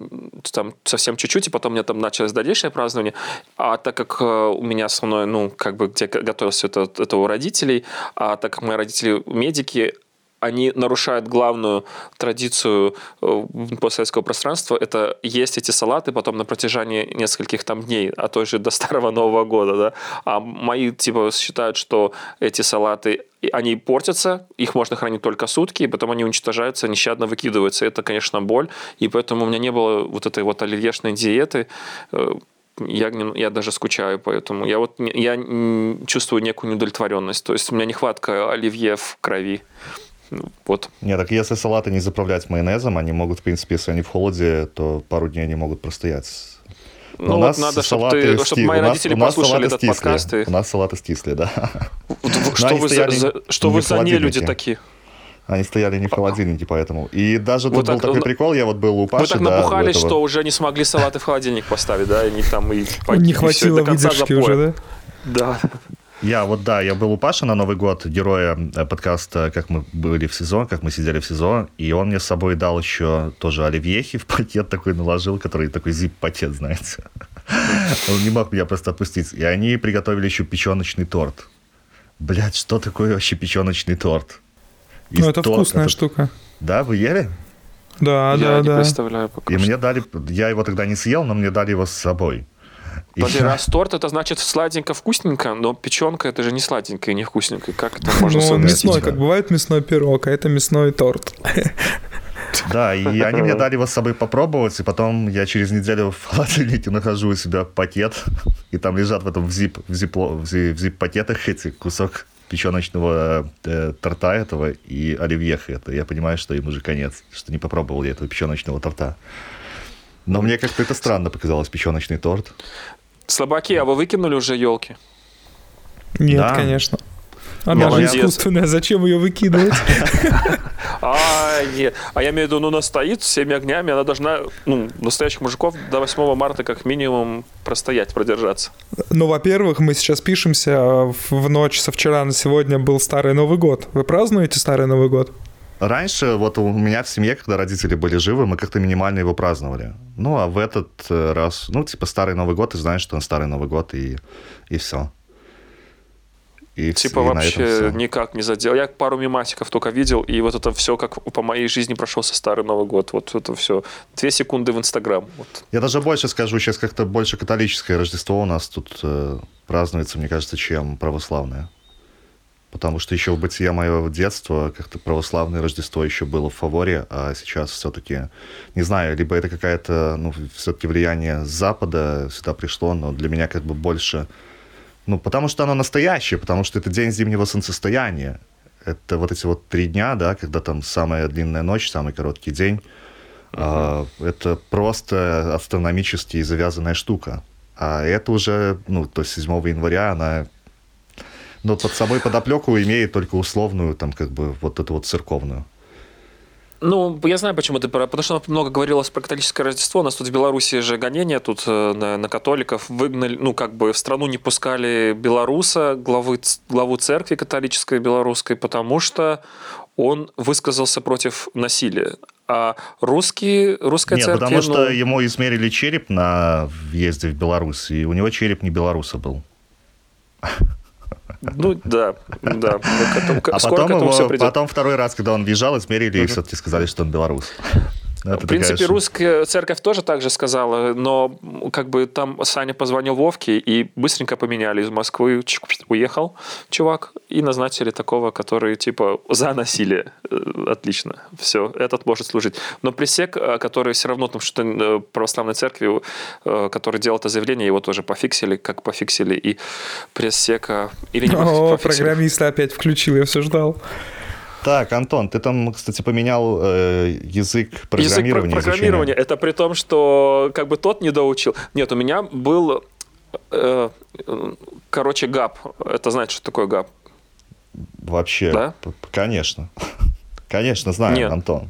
там совсем чуть-чуть, и потом у меня там началось дальнейшее празднование, а так как э, у меня со мной, ну как бы где готовился это, это у родителей, а так как мои родители медики, они нарушают главную традицию э, постсоветского пространства. Это есть эти салаты потом на протяжении нескольких там дней, а то же до Старого Нового года, да. А мои типа считают, что эти салаты они портятся, их можно хранить только сутки, и потом они уничтожаются, нещадно выкидываются. Это, конечно, боль, и поэтому у меня не было вот этой вот оливьешной диеты. Э, Я, я даже скучаю, поэтому я вот я чувствую некую неудовлетворенность. То есть у меня нехватка оливье в крови. Ну, Вот. Нет, так если салаты не заправлять майонезом, они могут, в принципе, если они в холоде, то пару дней они могут простоять. Но Ну, у вот нас надо, чтобы, салаты ты, чтобы мои у нас- родители у нас послушали салаты этот стисли. подкаст. И... У нас салаты стисли, да. Вот Что вы, за, за- что не вы за нелюди холодильнике. такие? Они стояли не в холодильнике, поэтому. И даже Вот тут был так, такой ну, прикол, я вот был у Паши, Вы так да, набухались, этого. что уже не смогли салаты в холодильник поставить, да? И там и, Не хватило до конца выдержки уже, да? Да. Я вот, да, я был у Паши на Новый год, героя э, подкаста «Как мы были в СИЗО», «Как мы сидели в СИЗО», и он мне с собой дал еще тоже оливьехи в пакет такой наложил, который такой зип-пакет, знаете. Он не мог меня просто отпустить. И они приготовили еще печеночный торт. Блядь, что такое вообще печеночный торт? И ну, это торт, вкусная это... штука. Да, вы ели? Да, я да, не да. представляю пока И что. мне дали, я его тогда не съел, но мне дали его с собой. Подожди, раз торт, это значит сладенько, вкусненько, но печенка это же не сладенько и не вкусненько. Как это можно Ну, мясной, как бывает мясной пирог, а это мясной торт. Да, и они мне дали его с собой попробовать, и потом я через неделю в холодильнике нахожу у себя пакет, и там лежат в этом в зип, в зип, в зип-пакетах эти кусок печеночного э, торта этого и оливьеха. Это я понимаю, что им уже конец, что не попробовал я этого печеночного торта. Но мне как-то это странно показалось, печеночный торт. Слабаки, а вы выкинули уже елки? Нет, да. конечно. Она же искусственная, зачем ее выкидывать? А, нет. А я имею в виду, ну, она стоит всеми огнями, она должна, ну, настоящих мужиков до 8 марта как минимум простоять, продержаться. Ну, во-первых, мы сейчас пишемся, в ночь со вчера на сегодня был Старый Новый год. Вы празднуете Старый Новый год? Раньше вот у меня в семье, когда родители были живы, мы как-то минимально его праздновали. Ну, а в этот э, раз, ну, типа Старый Новый год, ты знаешь, что он Старый Новый год, и, и все. И, типа и вообще никак не задел. Я пару мимасиков только видел, и вот это все как по моей жизни прошелся Старый Новый год. Вот это все. Две секунды в Инстаграм. Вот. Я даже больше скажу, сейчас как-то больше католическое Рождество у нас тут э, празднуется, мне кажется, чем православное. Потому что еще в бытие моего детства как-то православное Рождество еще было в фаворе, а сейчас все-таки, не знаю, либо это какая-то, ну, все-таки влияние с Запада сюда пришло, но для меня как бы больше ну, потому что оно настоящее, потому что это день зимнего солнцестояния. Это вот эти вот три дня, да, когда там самая длинная ночь, самый короткий день. Uh-huh. Это просто астрономически завязанная штука. А это уже, ну, то есть 7 января она ну, под собой подоплеку имеет только условную, там, как бы, вот эту вот церковную. Ну, я знаю, почему ты... Потому что много говорилось про католическое Рождество. У нас тут в Беларуси же гонения тут э, на, на католиков. Выгнали, ну, как бы в страну не пускали белоруса, главы, главу церкви католической белорусской, потому что он высказался против насилия. А русские, русская Нет, церковь... потому что ну... ему измерили череп на въезде в Беларусь, и у него череп не белоруса был. Ну да, да. а потом, его, все потом второй раз, когда он въезжал, измерили, и все-таки сказали, что он белорус. Это в принципе, такая... русская церковь тоже так же сказала, но как бы там Саня позвонил Вовке и быстренько поменяли из Москвы, уехал чувак, и назначили такого, который типа за насилие. Э, отлично, все, этот может служить. Но пресек, э, который все равно там что-то э, православной церкви, который делал это заявление, его тоже пофиксили, как пофиксили и пресека. Или не О, программиста опять включил, я все ждал. Так, Антон, ты там, кстати, поменял э, язык программирования. Язык программирования. Это при том, что как бы тот не доучил. Нет, у меня был, э, короче, ГАП. Это значит, что такое ГАП? Вообще, да? конечно. Конечно, знаю, Нет. Антон.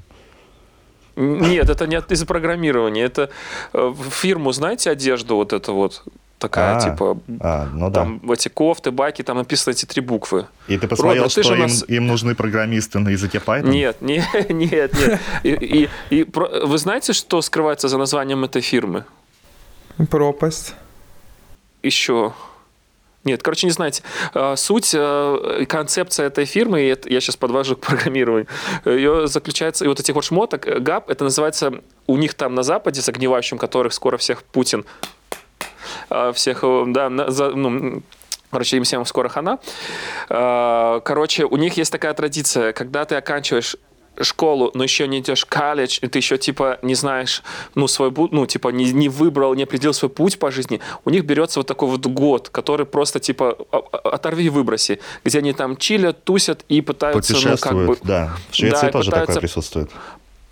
Нет, это не из-за программирования. Это э, фирму, знаете, одежду вот эту вот, такая, а, типа, а, ну там да. эти кофты, байки, там написаны эти три буквы. И ты посмотрел, Родно, что ты им, нас... им нужны программисты на языке Python? Нет, нет, нет, нет. И, и, и вы знаете, что скрывается за названием этой фирмы? Пропасть. Еще. Нет, короче, не знаете. А, суть, э, концепция этой фирмы, и это, я сейчас подвожу к программированию, ее заключается, и вот этих вот шмоток, ГАП, это называется у них там на Западе, с огневающим которых скоро всех Путин Э, всех, э, да, за, ну, Короче, им всем скоро хана. Э, короче, у них есть такая традиция, когда ты оканчиваешь школу, но еще не идешь в колледж, и ты еще, типа, не знаешь, ну, свой, ну, типа, не, не выбрал, не определил свой путь по жизни, у них берется вот такой вот год, который просто, типа, оторви и выброси, где они там чилят, тусят и пытаются, ну, как бы... да. В Швеции да, тоже пытаются, такое присутствует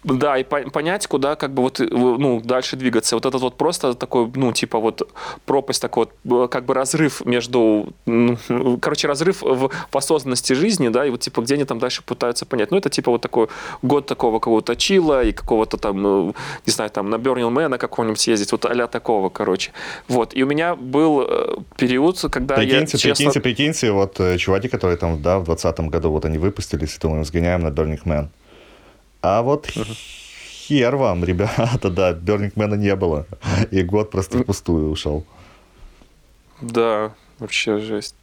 да, и понять, куда как бы вот, э, ну, дальше двигаться. Вот этот вот просто такой, ну, типа вот пропасть, такой вот, как бы разрыв между, ну, короче, разрыв в, в осознанности жизни, да, и вот типа где они там дальше пытаются понять. Ну, это типа вот такой год такого какого-то чила и какого-то там, ну, не знаю, там на Burning Man на какого-нибудь съездить, вот а такого, короче. Вот, и у меня был э, период, когда прикиньте, я честно... Прикиньте, прикиньте, вот э, чуваки, которые там, да, в 2020 году, вот они выпустились, и думаем, сгоняем на Burning Man. А вот хер вам, ребята, да, Man не было. И год просто впустую ушел. Да, вообще жесть.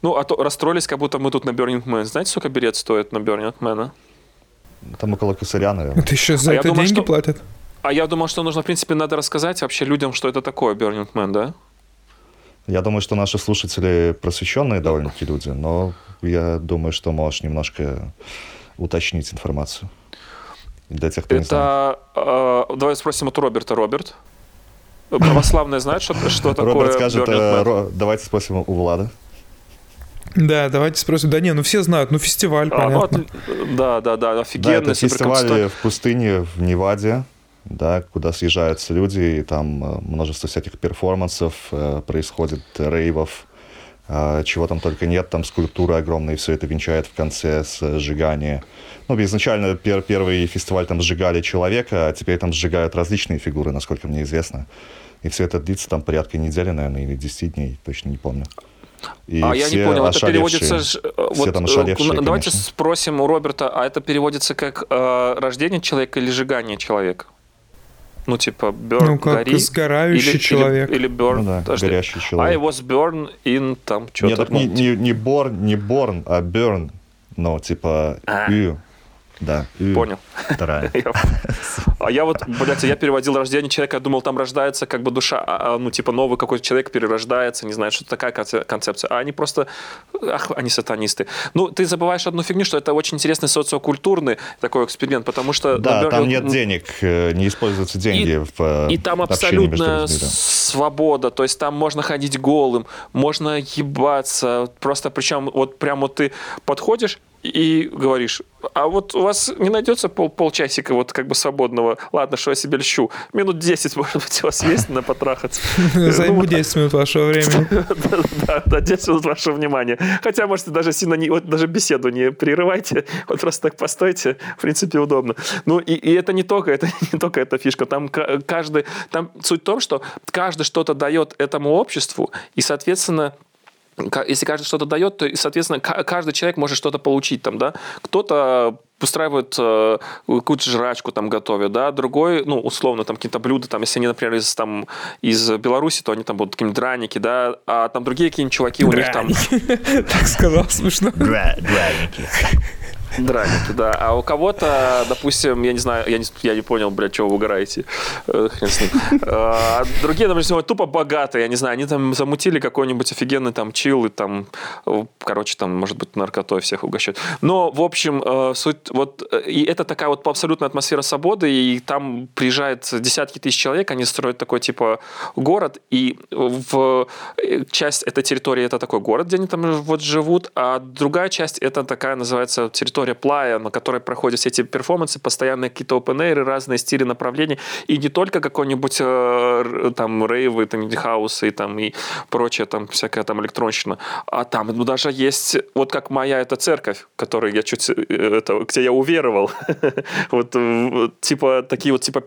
Ну, а то расстроились, как будто мы тут на Burning Man. Знаете, сколько билет стоит на Man? Там около косаря, наверное. Это еще за а это думал, деньги что... платят? А я думал, что нужно, в принципе, надо рассказать вообще людям, что это такое Burning Man, да? Я думаю, что наши слушатели просвещенные довольно-таки люди, но я думаю, что можешь немножко уточнить информацию. Для тех, кто это, не знает. Э, давай спросим у Роберта. Роберт, православные знают, что, что такое Роберт скажет, э, Ро, давайте спросим у Влада. Да, давайте спросим. Да не, ну все знают, ну фестиваль, а, понятно. Вот, да, да, да, офигенный. Да, это фестиваль в пустыне в Неваде, да, куда съезжаются люди, и там э, множество всяких перформансов э, происходит, рейвов, чего там только нет, там скульптуры огромные, все это венчает в конце сжигания ну, изначально пер первый фестиваль там сжигали человека, а теперь там сжигают различные фигуры, насколько мне известно. И все это длится там порядка недели, наверное, или 10 дней, точно не помню. И а я не понял, это переводится... Все вот, там ошалевшие, Давайте конечно. спросим у Роберта, а это переводится как э, рождение человека или сжигание человека? Ну, типа, burn, ну, как гори. сгорающий или, человек. Или, или burn. Ну, да, подожди. горящий человек. I was born in там что-то. Нет, не, не, не born, не born, а burn. Ну, типа, а. Да. Понял. Вторая. А я вот, блядь, я переводил рождение человека, я думал, там рождается как бы душа, а, а, ну, типа новый какой-то человек перерождается, не знаю, что такая концепция. А они просто, ах, они сатанисты. Ну, ты забываешь одну фигню, что это очень интересный социокультурный такой эксперимент, потому что... Да, например, там нет денег, э, не используются деньги и, в э, И там абсолютно свобода, то есть там можно ходить голым, можно ебаться, просто причем вот прям вот ты подходишь, и говоришь, а вот у вас не найдется пол, полчасика вот как бы свободного, ладно, что я себе льщу, минут 10, может быть, у вас есть на потрахаться? Займу 10 минут вашего времени. Да, да, 10 минут вашего внимания. Хотя, можете даже сильно не, вот даже беседу не прерывайте, вот просто так постойте, в принципе, удобно. Ну, и, и это не только, это не только эта фишка, там каждый, там суть в том, что каждый что-то дает этому обществу, и, соответственно, если каждый что-то дает, то, соответственно, каждый человек может что-то получить там, да. Кто-то устраивают э, какую-то жрачку там готовят, да, другой, ну, условно, там какие-то блюда, там, если они, например, из, там, из Беларуси, то они там будут какие-нибудь драники, да, а там другие какие-нибудь чуваки, у них там... Так сказал, смешно. Драники. Драники, да. А у кого-то, допустим, я не знаю, я не, я не понял, блядь, чего вы угораете. Э, а другие, допустим, тупо богатые, я не знаю, они там замутили какой-нибудь офигенный там чил и там, короче, там, может быть, наркотой всех угощают. Но, в общем, э, суть, вот, э, и это такая вот абсолютная атмосфера свободы, и там приезжает десятки тысяч человек, они строят такой, типа, город, и в часть этой территории это такой город, где они там вот живут, а другая часть это такая называется территория территория Плая, на которой проходят все эти перформансы, постоянные какие-то open air, разные стили, направления, и не только какой-нибудь э, там рейвы, там хаусы и там и прочее, там всякая там электронщина, а там ну, даже есть, вот как моя эта церковь, которой я чуть, э, это, где я уверовал, вот типа такие вот типа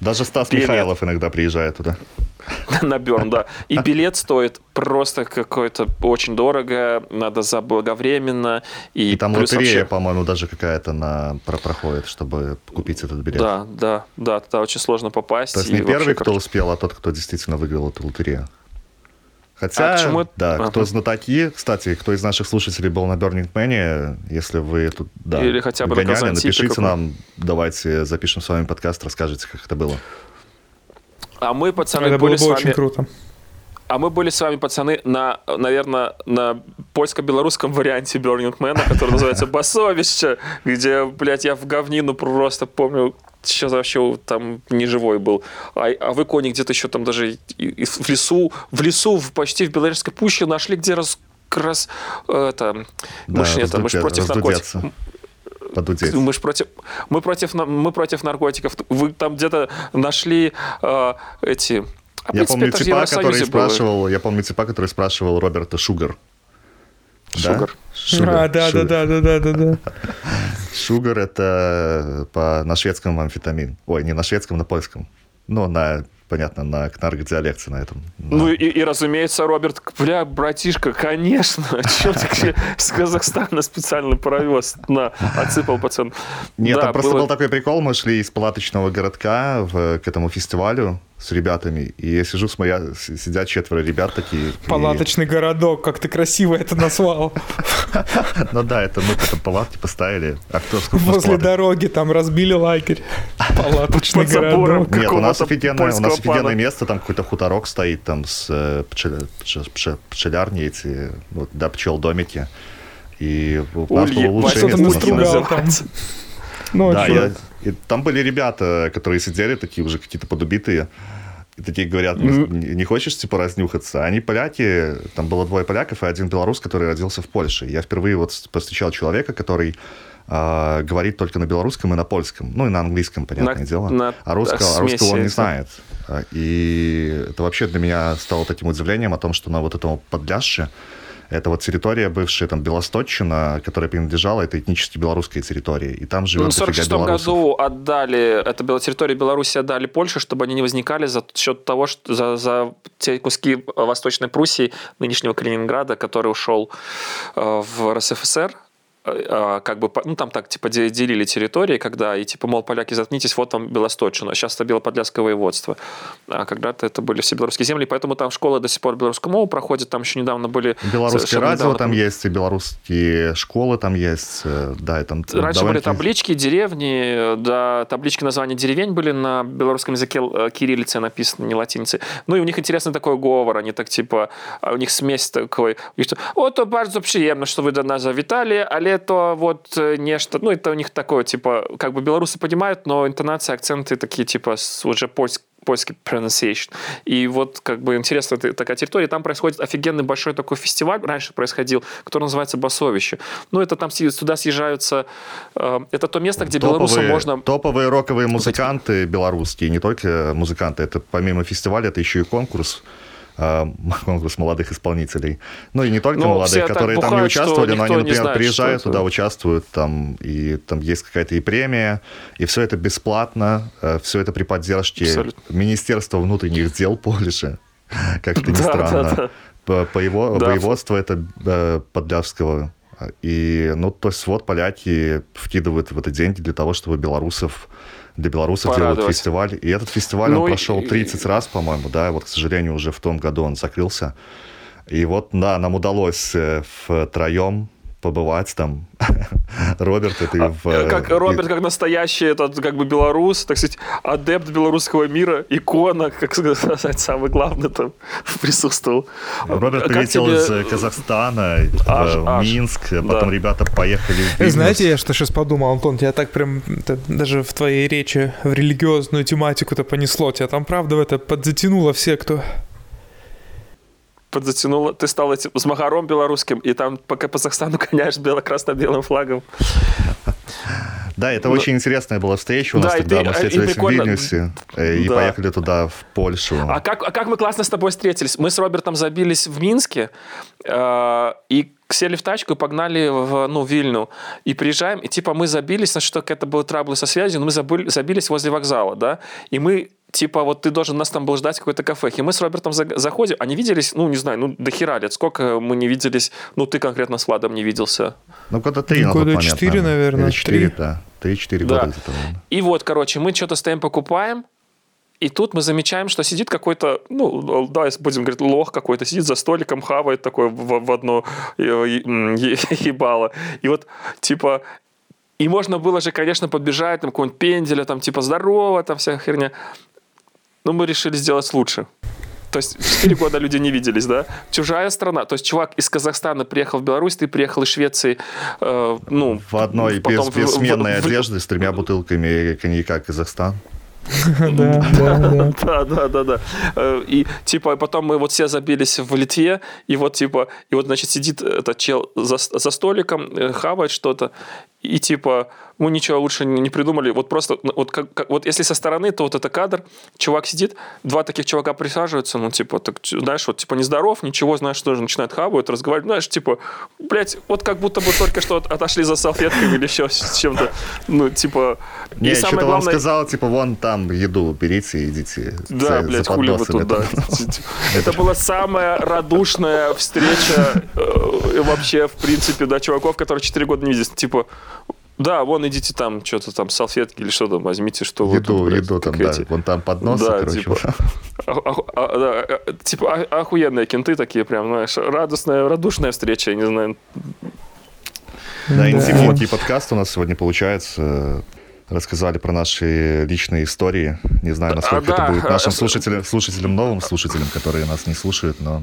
даже Стас Михайлов иногда приезжает туда. на Берн, да. И билет стоит просто какой-то очень дорого, надо заблаговременно. И, и там лотерея, вообще... по-моему, даже какая-то на про проходит, чтобы купить этот билет. Да, да, да, туда очень сложно попасть. То есть не первый, кто успел, а тот, кто действительно выиграл эту лотерею. Хотя, а почему... да, ага. кто знатоки, кстати, кто из наших слушателей был на Burning Man, если вы тут, да, Или хотя бы гоняли, напишите нам, давайте запишем с вами подкаст, расскажите, как это было. А мы, пацаны, Это были было бы с вами... очень круто. А мы были с вами, пацаны, на, наверное, на польско-белорусском варианте Burning Man, который называется Басовище, где, блядь, я в говнину просто помню, сейчас вообще там не живой был. А, а вы, Кони, где-то еще там даже в лесу, в лесу, в, почти в Белорусской пуще нашли, где раз, раз это, да, мы, это, мы же против наркотиков подудеть. Мы же против, мы против, мы против наркотиков. Вы там где-то нашли э, эти... А, в Я принципе, помню же в типа, который было. спрашивал, я помню типа, который спрашивал Роберта Шугар. Шугар. А, да, да, да, да, да, да, да. Шугар это по, на шведском амфетамин. Ой, не на шведском, на польском. Ну, на, понятно, на наркодиалекте на этом. Ну и, и, разумеется, Роберт, бля, братишка, конечно, ты с Казахстана специально провез, на, отсыпал пацан. Нет, Да, там просто было- был такой прикол, мы шли из палаточного городка в, к этому фестивалю с ребятами, и я сижу, смотря, с- сидят четверо ребят такие. и- Палаточный городок, как ты красиво это назвал. Ну да, это мы потом палатки поставили. А кто Возле палаток? дороги там разбили лагерь. Палаточный городок. Нет, у нас офигенное, у нас офигенное место, там какой-то хуторок стоит, там с э, пчел- пчел- пчел- пчелярни эти, вот, да, пчел домики. И у нас было лучшее место. там. Ну, Да, а чё? я- и там были ребята, которые сидели такие уже какие-то подубитые, и такие говорят, «Ну, не не хочешь, типа, разнюхаться? Они поляки, там было двое поляков и один белорус, который родился в Польше. Я впервые вот повстречал человека, который а, говорит только на белорусском и на польском, ну и на английском, понятное На- дело. на а русского, а русского он не знает. А, И это вообще для меня стало таким удивлением о том, что на вот этом подляше это вот территория бывшая там Белосточчина, которая принадлежала этой этнически белорусской территории. И там Ну, живет в 1946 дофига белорусов. году отдали, это была территория Беларуси отдали Польше, чтобы они не возникали за счет того, что за, за те куски Восточной Пруссии, нынешнего Калининграда, который ушел э, в РСФСР, как бы, ну, там так, типа, де- делили территории, когда, и, типа, мол, поляки, заткнитесь, вот там Белосточина, сейчас это Белоподляское воеводство. А когда-то это были все белорусские земли, поэтому там школа до сих пор белорусскую мову проходит, там еще недавно были... Белорусское совершенно радио недавно, там есть, и белорусские школы там есть, э, да, и там Раньше были довольно-таки- таблички, деревни, да, таблички названий деревень были на белорусском языке э, кириллице написаны, не латиницей. Ну и у них интересный такой говор, они так типа, а у них смесь такой, у них о, то bardzo przyjemно, что вы до нас завитали, але то вот э, нечто, ну это у них такое, типа, как бы белорусы понимают, но интонации, акценты такие, типа, уже польск- польский pronunciation. И вот как бы интересная та- такая территория. Там происходит офигенный большой такой фестиваль, раньше происходил, который называется Басовище. Ну, это там сюда съезжаются... э, это то место, где белорусам топовые, можно... топовые роковые музыканты белорусские, не только музыканты, это помимо фестиваля, это еще и конкурс, конкурс молодых исполнителей. Ну и не только Ну, молодых, которые там не бухают, участвовали, но они, не например, знает, приезжают это. туда, участвуют, там, и там есть какая-то и премия, и все это бесплатно, все это при поддержке Абсолютно. Министерства внутренних дел Польши, как это ни Да, странно. По, его, воеводство это э, Подлявского. И, ну, то есть вот поляки вкидывают в это деньги для того, чтобы белорусов для белорусов делают фестиваль. И этот фестиваль, Ну он и- прошел 30 раз, по-моему, да, вот, к сожалению, уже в том году он закрылся. И вот, да, нам удалось э, втроем побывать там. Роберт, это и в... э, Как Роберт, как настоящий этот, как бы белорус, так сказать, адепт белорусского мира, икона, как сказать, самый главный там присутствовал. Роберт Как прилетел тебе- из э, Казахстана в, Аж, в аж. Минск, потом Да. ребята поехали в Э, Вильнюс. Знаете, я что сейчас подумал, Антон, тебя так прям даже в твоей речи в религиозную тематику-то понесло. Тебя там правда в это подзатянуло все, кто... подзатянуло. Ты стал этим змагаром белорусским, и там пока Казахстану гоняешь бело-красно-белым флагом. Да, это Ну, очень интересная была встреча у нас да, тогда. ты- Мы и встретились в. Вильнюсе э, и Да. поехали туда, в Польшу. А как, а как мы классно с тобой встретились? Мы с Робертом забились в Минске э, и сели в тачку и погнали в ну, Вильну. И приезжаем, и типа мы забились, значит, что какая-то была траблы со связью, но мы забыли, забились возле вокзала, да, и мы типа вот ты должен, нас там был ждать в какой-то кафе. И мы с Робертом за- заходим, а не виделись, ну, не знаю, ну, до хера лет. Сколько мы не виделись, ну, ты конкретно с Владом не виделся. Ну, года три на Года четыре, наверное, Или четыре, да. Три-четыре Да. года где-то. И вот, короче, мы что-то стоим, покупаем, и тут мы замечаем, что сидит какой-то, ну, да, если будем говорить, лох какой-то, сидит за столиком, хавает такое в, в одно ебало. И вот, типа, и можно было же, конечно, подбежать, там, какого-нибудь пенделя, там, типа, здорово, там, вся херня. Но мы решили сделать лучше. То есть 4 года люди не виделись, да? Чужая страна. То есть чувак из Казахстана приехал в Беларусь, ты приехал из Швеции, э, ну... В одной потом без, в- бессменной в- в- одежде с тремя бутылками коньяка Казахстан. Да, да, да. Да, да, да. Э, И типа потом мы вот все забились в Литве, и вот типа, и вот, значит, сидит этот чел за, за столиком, э, хавает что-то, и типа мы ничего лучше не придумали. Вот просто, ну, вот, как, как- вот если со стороны, то вот это кадр, чувак сидит, два таких чувака присаживаются, ну, типа, так, знаешь, вот, типа, нездоров, ничего, знаешь, тоже начинают хавают, разговаривать, знаешь, типа, блядь, вот как будто бы только что от- отошли за салфетками или еще с чем-то, ну, типа, Не, и что-то вам сказал, типа, вон там еду берите и идите. Да, за- блядь, за хули вы подносами тут, да. там. Это была самая радушная встреча э, вообще, в принципе, да, чуваков, которые 4 года не виделись. Типа, да, вон идите там, что-то там, салфетки или что там, возьмите, что вы Еду, тут, блядь, еду там, да. эти. Вон там подносы, Да, короче. типа. А- а- а- да, э, Типа, а- охуенные кенты такие прям, знаешь, радостная, радушная встреча, я не знаю. Да, интимненький подкаст у нас сегодня получается. Рассказали про наши личные истории. Не знаю, насколько А, да, это будет нашим слушателям, слушателям, новым слушателям, которые нас не слушают, но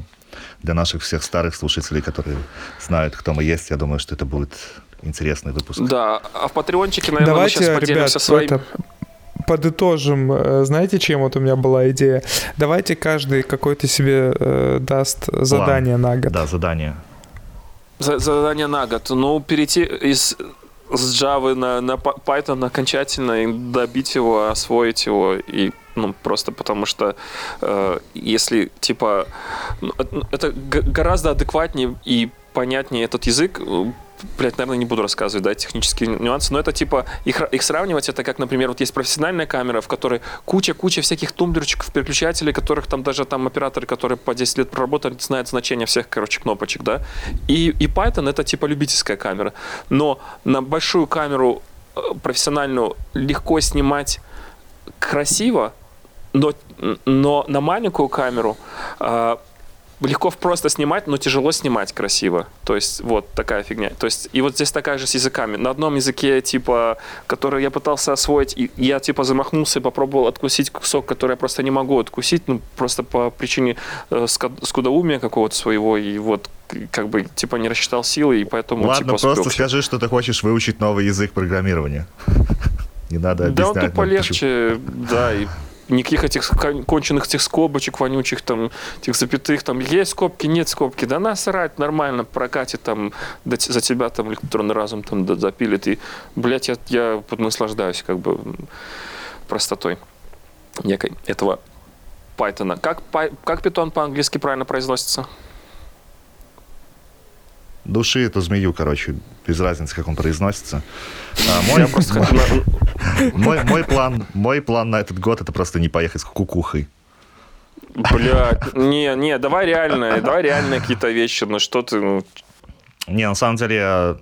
для наших всех старых слушателей, которые знают, кто мы есть, я думаю, что это будет интересный выпуск. Да, а в Патреончике, наверное, мы Давайте, сейчас ребят, поделимся своим. это, подытожим. Э, Знаете, чем вот у меня была идея? Давайте каждый какой-то себе э, даст задание на год. Да, задание. За- Задание на год. Ну, перейти из с Java на, на Python окончательно и добить его, освоить его. И, ну, просто потому что э, если, типа, ну, это- это г- гораздо адекватнее и понятнее этот язык, э, блядь, наверное, не буду рассказывать, да, технические нюансы, но это типа, их, их сравнивать, это как, например, вот есть профессиональная камера, в которой куча-куча всяких тумблерчиков, переключателей, которых там даже там операторы, которые по 10 лет проработали, знают значение всех, короче, кнопочек, да, и, и Python это типа любительская камера, но на большую камеру э, профессиональную легко снимать красиво, но, но на маленькую камеру а, легко просто снимать, но тяжело снимать красиво. То есть вот такая фигня. То есть и вот здесь такая же с языками. На одном языке, типа, который я пытался освоить, и я типа замахнулся и попробовал откусить кусок, который я просто не могу откусить, ну просто по причине э, скудоумия какого-то своего, и вот как бы типа не рассчитал силы, и поэтому Ладно, типа просто спёкся. скажи, что ты хочешь выучить новый язык программирования. Не надо Да, он объяснять. тупо нам, почему. легче, да, и никаких этих кон- конченых этих скобочек вонючих, там, этих запятых, там, есть скобки, нет скобки, да насрать, нормально, прокатит там, за тебя там электронный разум там запилит, и, блядь, я, я наслаждаюсь как бы простотой некой этого Python. Как, как питон по-английски правильно произносится? Души эту змею, короче, без разницы, как он произносится. А мой, мой, мой план, мой план на этот год это просто не поехать с кукухой. Блядь, не, не, давай реальные, давай реальные какие-то вещи, ну что ты, ну, Не, на самом деле я,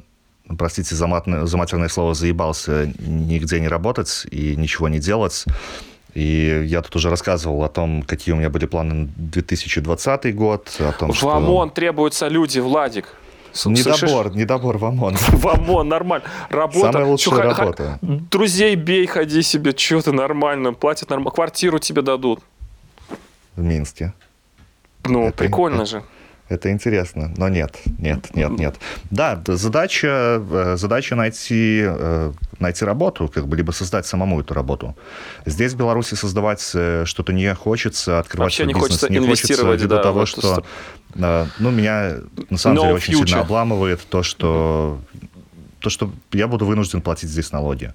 простите за, матное- за матерное слово, заебался нигде не работать и ничего не делать. И я тут уже рассказывал о том, какие у меня были планы на 2020 год, о том, В что... Требуются люди, Владик. С- слышишь? Недобор, недобор в ОМОН. В ОМОН, нормально. Работа. Самая лучшая Чё, работа. Друзей бей, ходи себе, что ты нормально, платят нормально. Квартиру тебе дадут. в Минске. Ну, Это- прикольно же. Это интересно, но нет, нет, нет, нет. Да, задача, э, задача найти, э, найти работу, как бы, либо создать самому эту работу. Здесь, в Беларуси, создавать э, что-то не хочется, открывать Вообще свой не бизнес хочется не хочется, инвестировать, ввиду да, того, в эту что, э, ну, меня на самом No деле очень future. сильно обламывает то, что, то, что я буду вынужден платить здесь налоги.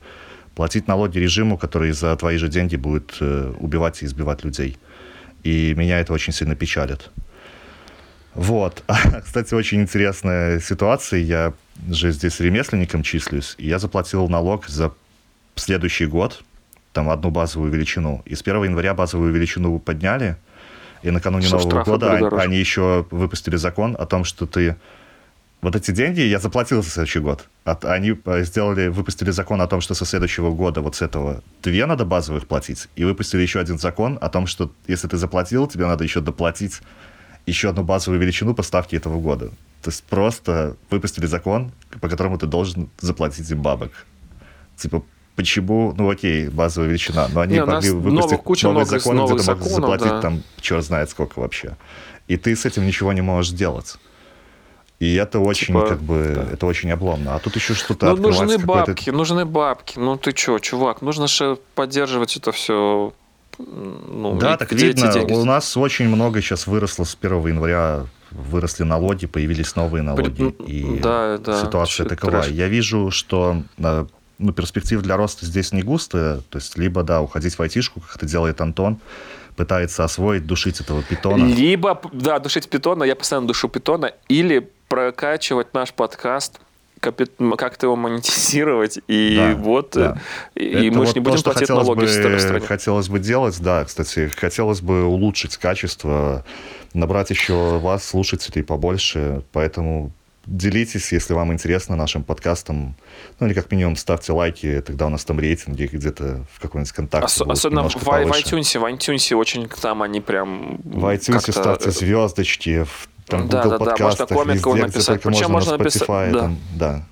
Платить налоги режиму, который за твои же деньги будет э, убивать и избивать людей. И меня это очень сильно печалит. Вот. Кстати, очень интересная ситуация. Я же здесь ремесленником числюсь, и я заплатил налог за следующий год, там, одну базовую величину. И с 1 января базовую величину подняли, и накануне Что, Нового года они, еще выпустили закон о том, что ты... Вот эти деньги я заплатил за следующий год. От- Они э, сделали, выпустили закон о том, что со следующего года вот с этого две надо базовых платить, и выпустили еще один закон о том, что если ты заплатил, тебе надо еще доплатить еще одну базовую величину поставки этого года. То есть просто выпустили закон, по которому ты должен заплатить им бабок. Типа, почему, ну окей, базовая величина, но они Не, могли выпустить новых- куча новый много закон, где новых ты можешь законов, заплатить да. там черт знает сколько вообще. И ты с этим ничего не можешь делать. И это очень, Типа, как бы, да. это очень обломно. А тут еще что-то Ну, нужны бабки, нужны бабки. Ну, ты чё, чувак, нужно же поддерживать это все. Ну, Да, так эти видно, деньги? у нас очень много сейчас выросло с 1 января, выросли налоги, появились новые налоги. При- И да, да, ситуация вообще такова. трэш. Я вижу, что э, ну, перспектив для роста здесь не густо. То есть, либо, да, уходить в айтишку, как это делает Антон, пытается освоить, душить этого питона. Либо, да, душить питона, я постоянно душу питона, или прокачивать наш подкаст, как-то его монетизировать, и Да, вот, да. и Это мы вот же не то, будем что платить налоги бы, стране. хотелось бы делать, да, кстати, хотелось бы улучшить качество, набрать еще вас, слушателей побольше, поэтому делитесь, если вам интересно нашим подкастом, ну или как минимум ставьте лайки, тогда у нас там рейтинги где-то в какой-нибудь контакте Ос- особенно в, в iTunes, в iTunes очень там они прям В iTunes ставьте звездочки, в там, Да, Google да, да, можно коммент везде, где написать. Причем можно, можно на написать- Spotify, да. там, да.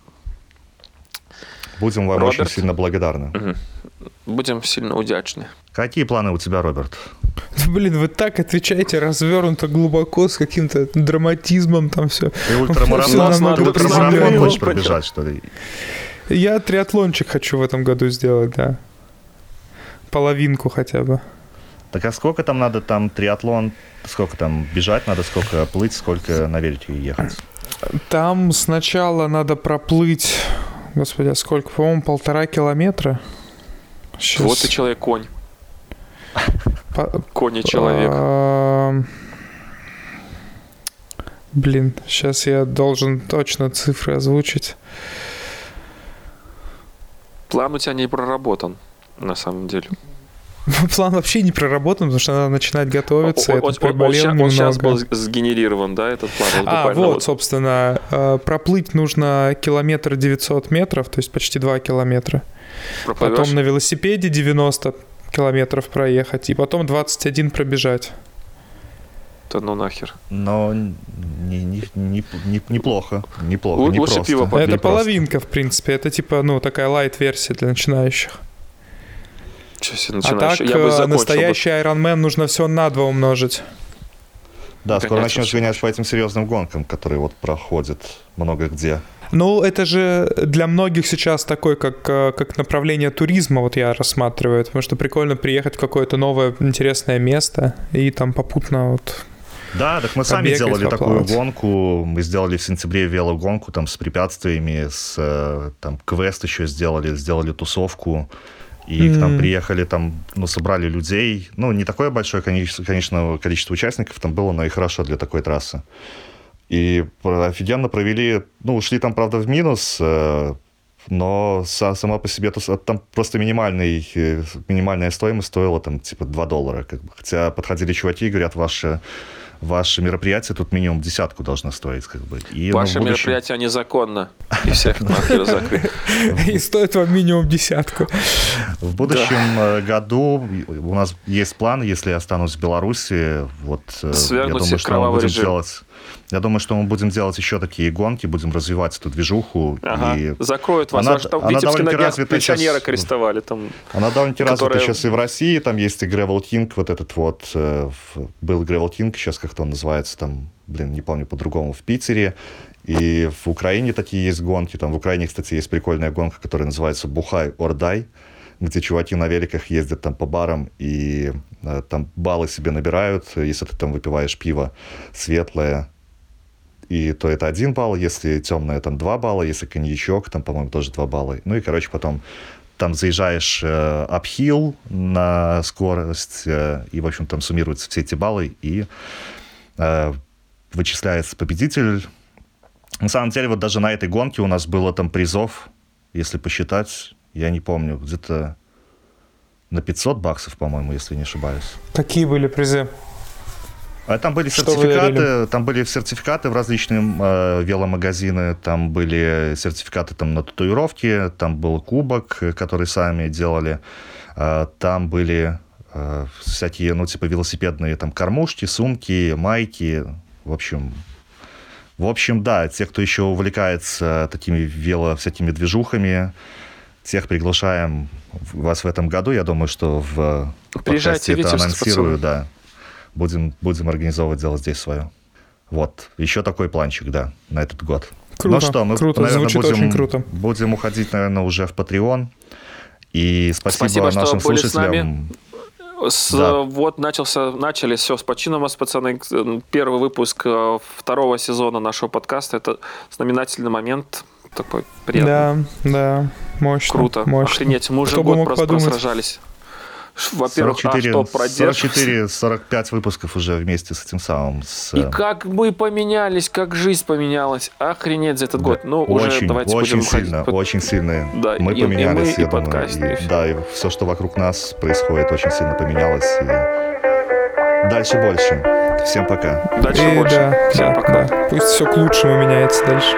Будем вам Роберт? очень сильно благодарны. будем сильно удячны. Какие планы у тебя, Роберт? Блин, вы так отвечаете развернуто, глубоко, с каким-то драматизмом там все. Ты Всё ультрамарафон, ультрамарафон хочешь пробежать, что ли? Я триатлончик хочу в этом году сделать, да. Половинку хотя бы. Так а сколько там надо там триатлон, сколько там бежать надо, сколько плыть, сколько на велике ехать? Там сначала надо проплыть, господи, а сколько, по-моему, полтора километра. Щас. Вот и человек-конь. По- Конь и человек. Ам, Блин, сейчас я должен точно цифры озвучить. План у тебя не проработан, на самом деле. План вообще не проработан, потому что надо начинать готовиться. Он- он- тут он- он он сейчас был сгенерирован, да, этот план? Вот А, буквально вот, собственно, э, проплыть нужно километр 900 метров, то есть почти 2 километра. проплывешь? Потом на велосипеде 90 километров проехать, и потом 21 пробежать. Да ну нахер. Но не, не, не, не- неплохо, неплохо, Лу- не лучше просто. пиво попить. это Не просто. половинка, в принципе. Это типа, ну, такая лайт-версия для начинающих. Чё себе А так, начинаешь? Я бы э, закончил бы. настоящий Ironman нужно все на два умножить. Да, скоро Конечно, начнешь гонять по этим серьезным гонкам, которые вот проходят много где. Ну, это же для многих сейчас такой, как, э, как направление туризма, вот я рассматриваю, потому что прикольно приехать в какое-то новое интересное место и там попутно вот... Да, так мы сами Побегать, делали такую гонку. Мы сделали в сентябре велогонку там с препятствиями, с э, там квест еще сделали, сделали тусовку. И к нам приехали, там, ну, собрали людей. Ну, не такое большое, конечно, количество участников там было, но и хорошо для такой трассы. И офигенно провели, ну, ушли там, правда, в минус, э, но са- сама по себе там просто минимальный, э, минимальная стоимость стоила там типа 2 доллара. Как бы. Хотя подходили чуваки и говорят, ваше, ваше мероприятие тут минимум десятку должно стоить. Как бы. И, Ваше будущем- мероприятие незаконно. И всех нахер закрыть. И стоит вам минимум десятку. В будущем э, году у нас есть план, если я останусь в Беларуси, вот э, я думаю, что мы будем делать. Я думаю, что мы будем делать еще такие гонки, будем развивать эту движуху. Ага. И Закроют вас. Она- же там она довольно-таки пенсионера щас. арестовали. Там. Она довольно-таки развита которая- сейчас и в России. Там есть и Gravel King, вот этот вот. э, Был Gravel King, сейчас как-то он называется там, блин, не помню по-другому, в Питере. И в Украине такие есть гонки. Там в Украине, кстати, есть прикольная гонка, которая называется Бухай Ордай, где чуваки на великах ездят там по барам и э, там баллы себе набирают, если ты там выпиваешь пиво светлое, и то это один балл, если темное, там два балла, если коньячок, там, по-моему, тоже два балла. Ну и, короче, потом там заезжаешь э, на скорость, э, и, в общем, там суммируются все эти баллы, и э, вычисляется победитель. На самом деле, вот даже на этой гонке у нас было там призов, если посчитать, я не помню, где-то на 500 баксов, по-моему, если не ошибаюсь. Какие были призы? А там были Что сертификаты, там были сертификаты в различные э, веломагазины, там были сертификаты там на татуировки, там был кубок, э, который сами делали, э, там были э, всякие, ну, типа велосипедные там кормушки, сумки, майки, в общем, в общем, да, те, кто еще увлекается такими вело всякими движухами, тех приглашаем вас в этом году. Я думаю, что в Приезжайте подкасте это анонсирую, пацаны. да. Будем, будем организовывать дело здесь свое. Вот, еще такой планчик, да, на этот год. Круто, ну что, мы, круто, наверное, звучит будем, очень круто. будем уходить, наверное, уже в Patreon. И спасибо, Спасибо, что нашим были с слушателям. С, Да. Вот начался, начали все с почином вас, пацаны. Первый выпуск э, второго сезона нашего подкаста. Это знаменательный момент. Такой приятный. Да, да, мощно. Круто. мощно. Охренеть. Мы уже Кто год просто подумать. просражались. Во-первых, а 44, что продержимся? 44-45 выпусков уже вместе с этим самым. С, И э, как мы поменялись, как жизнь поменялась. Охренеть за этот да, год. Ну, уже очень, давайте очень будем сильно, очень сильно. Да, мы и- и поменялись, мы, я и думаю. подкасты, и и- да, и все, что вокруг нас происходит, очень сильно поменялось. И дальше больше. Всем пока. Дальше И больше. да, Всем да, пока. да. Пусть все к лучшему меняется дальше.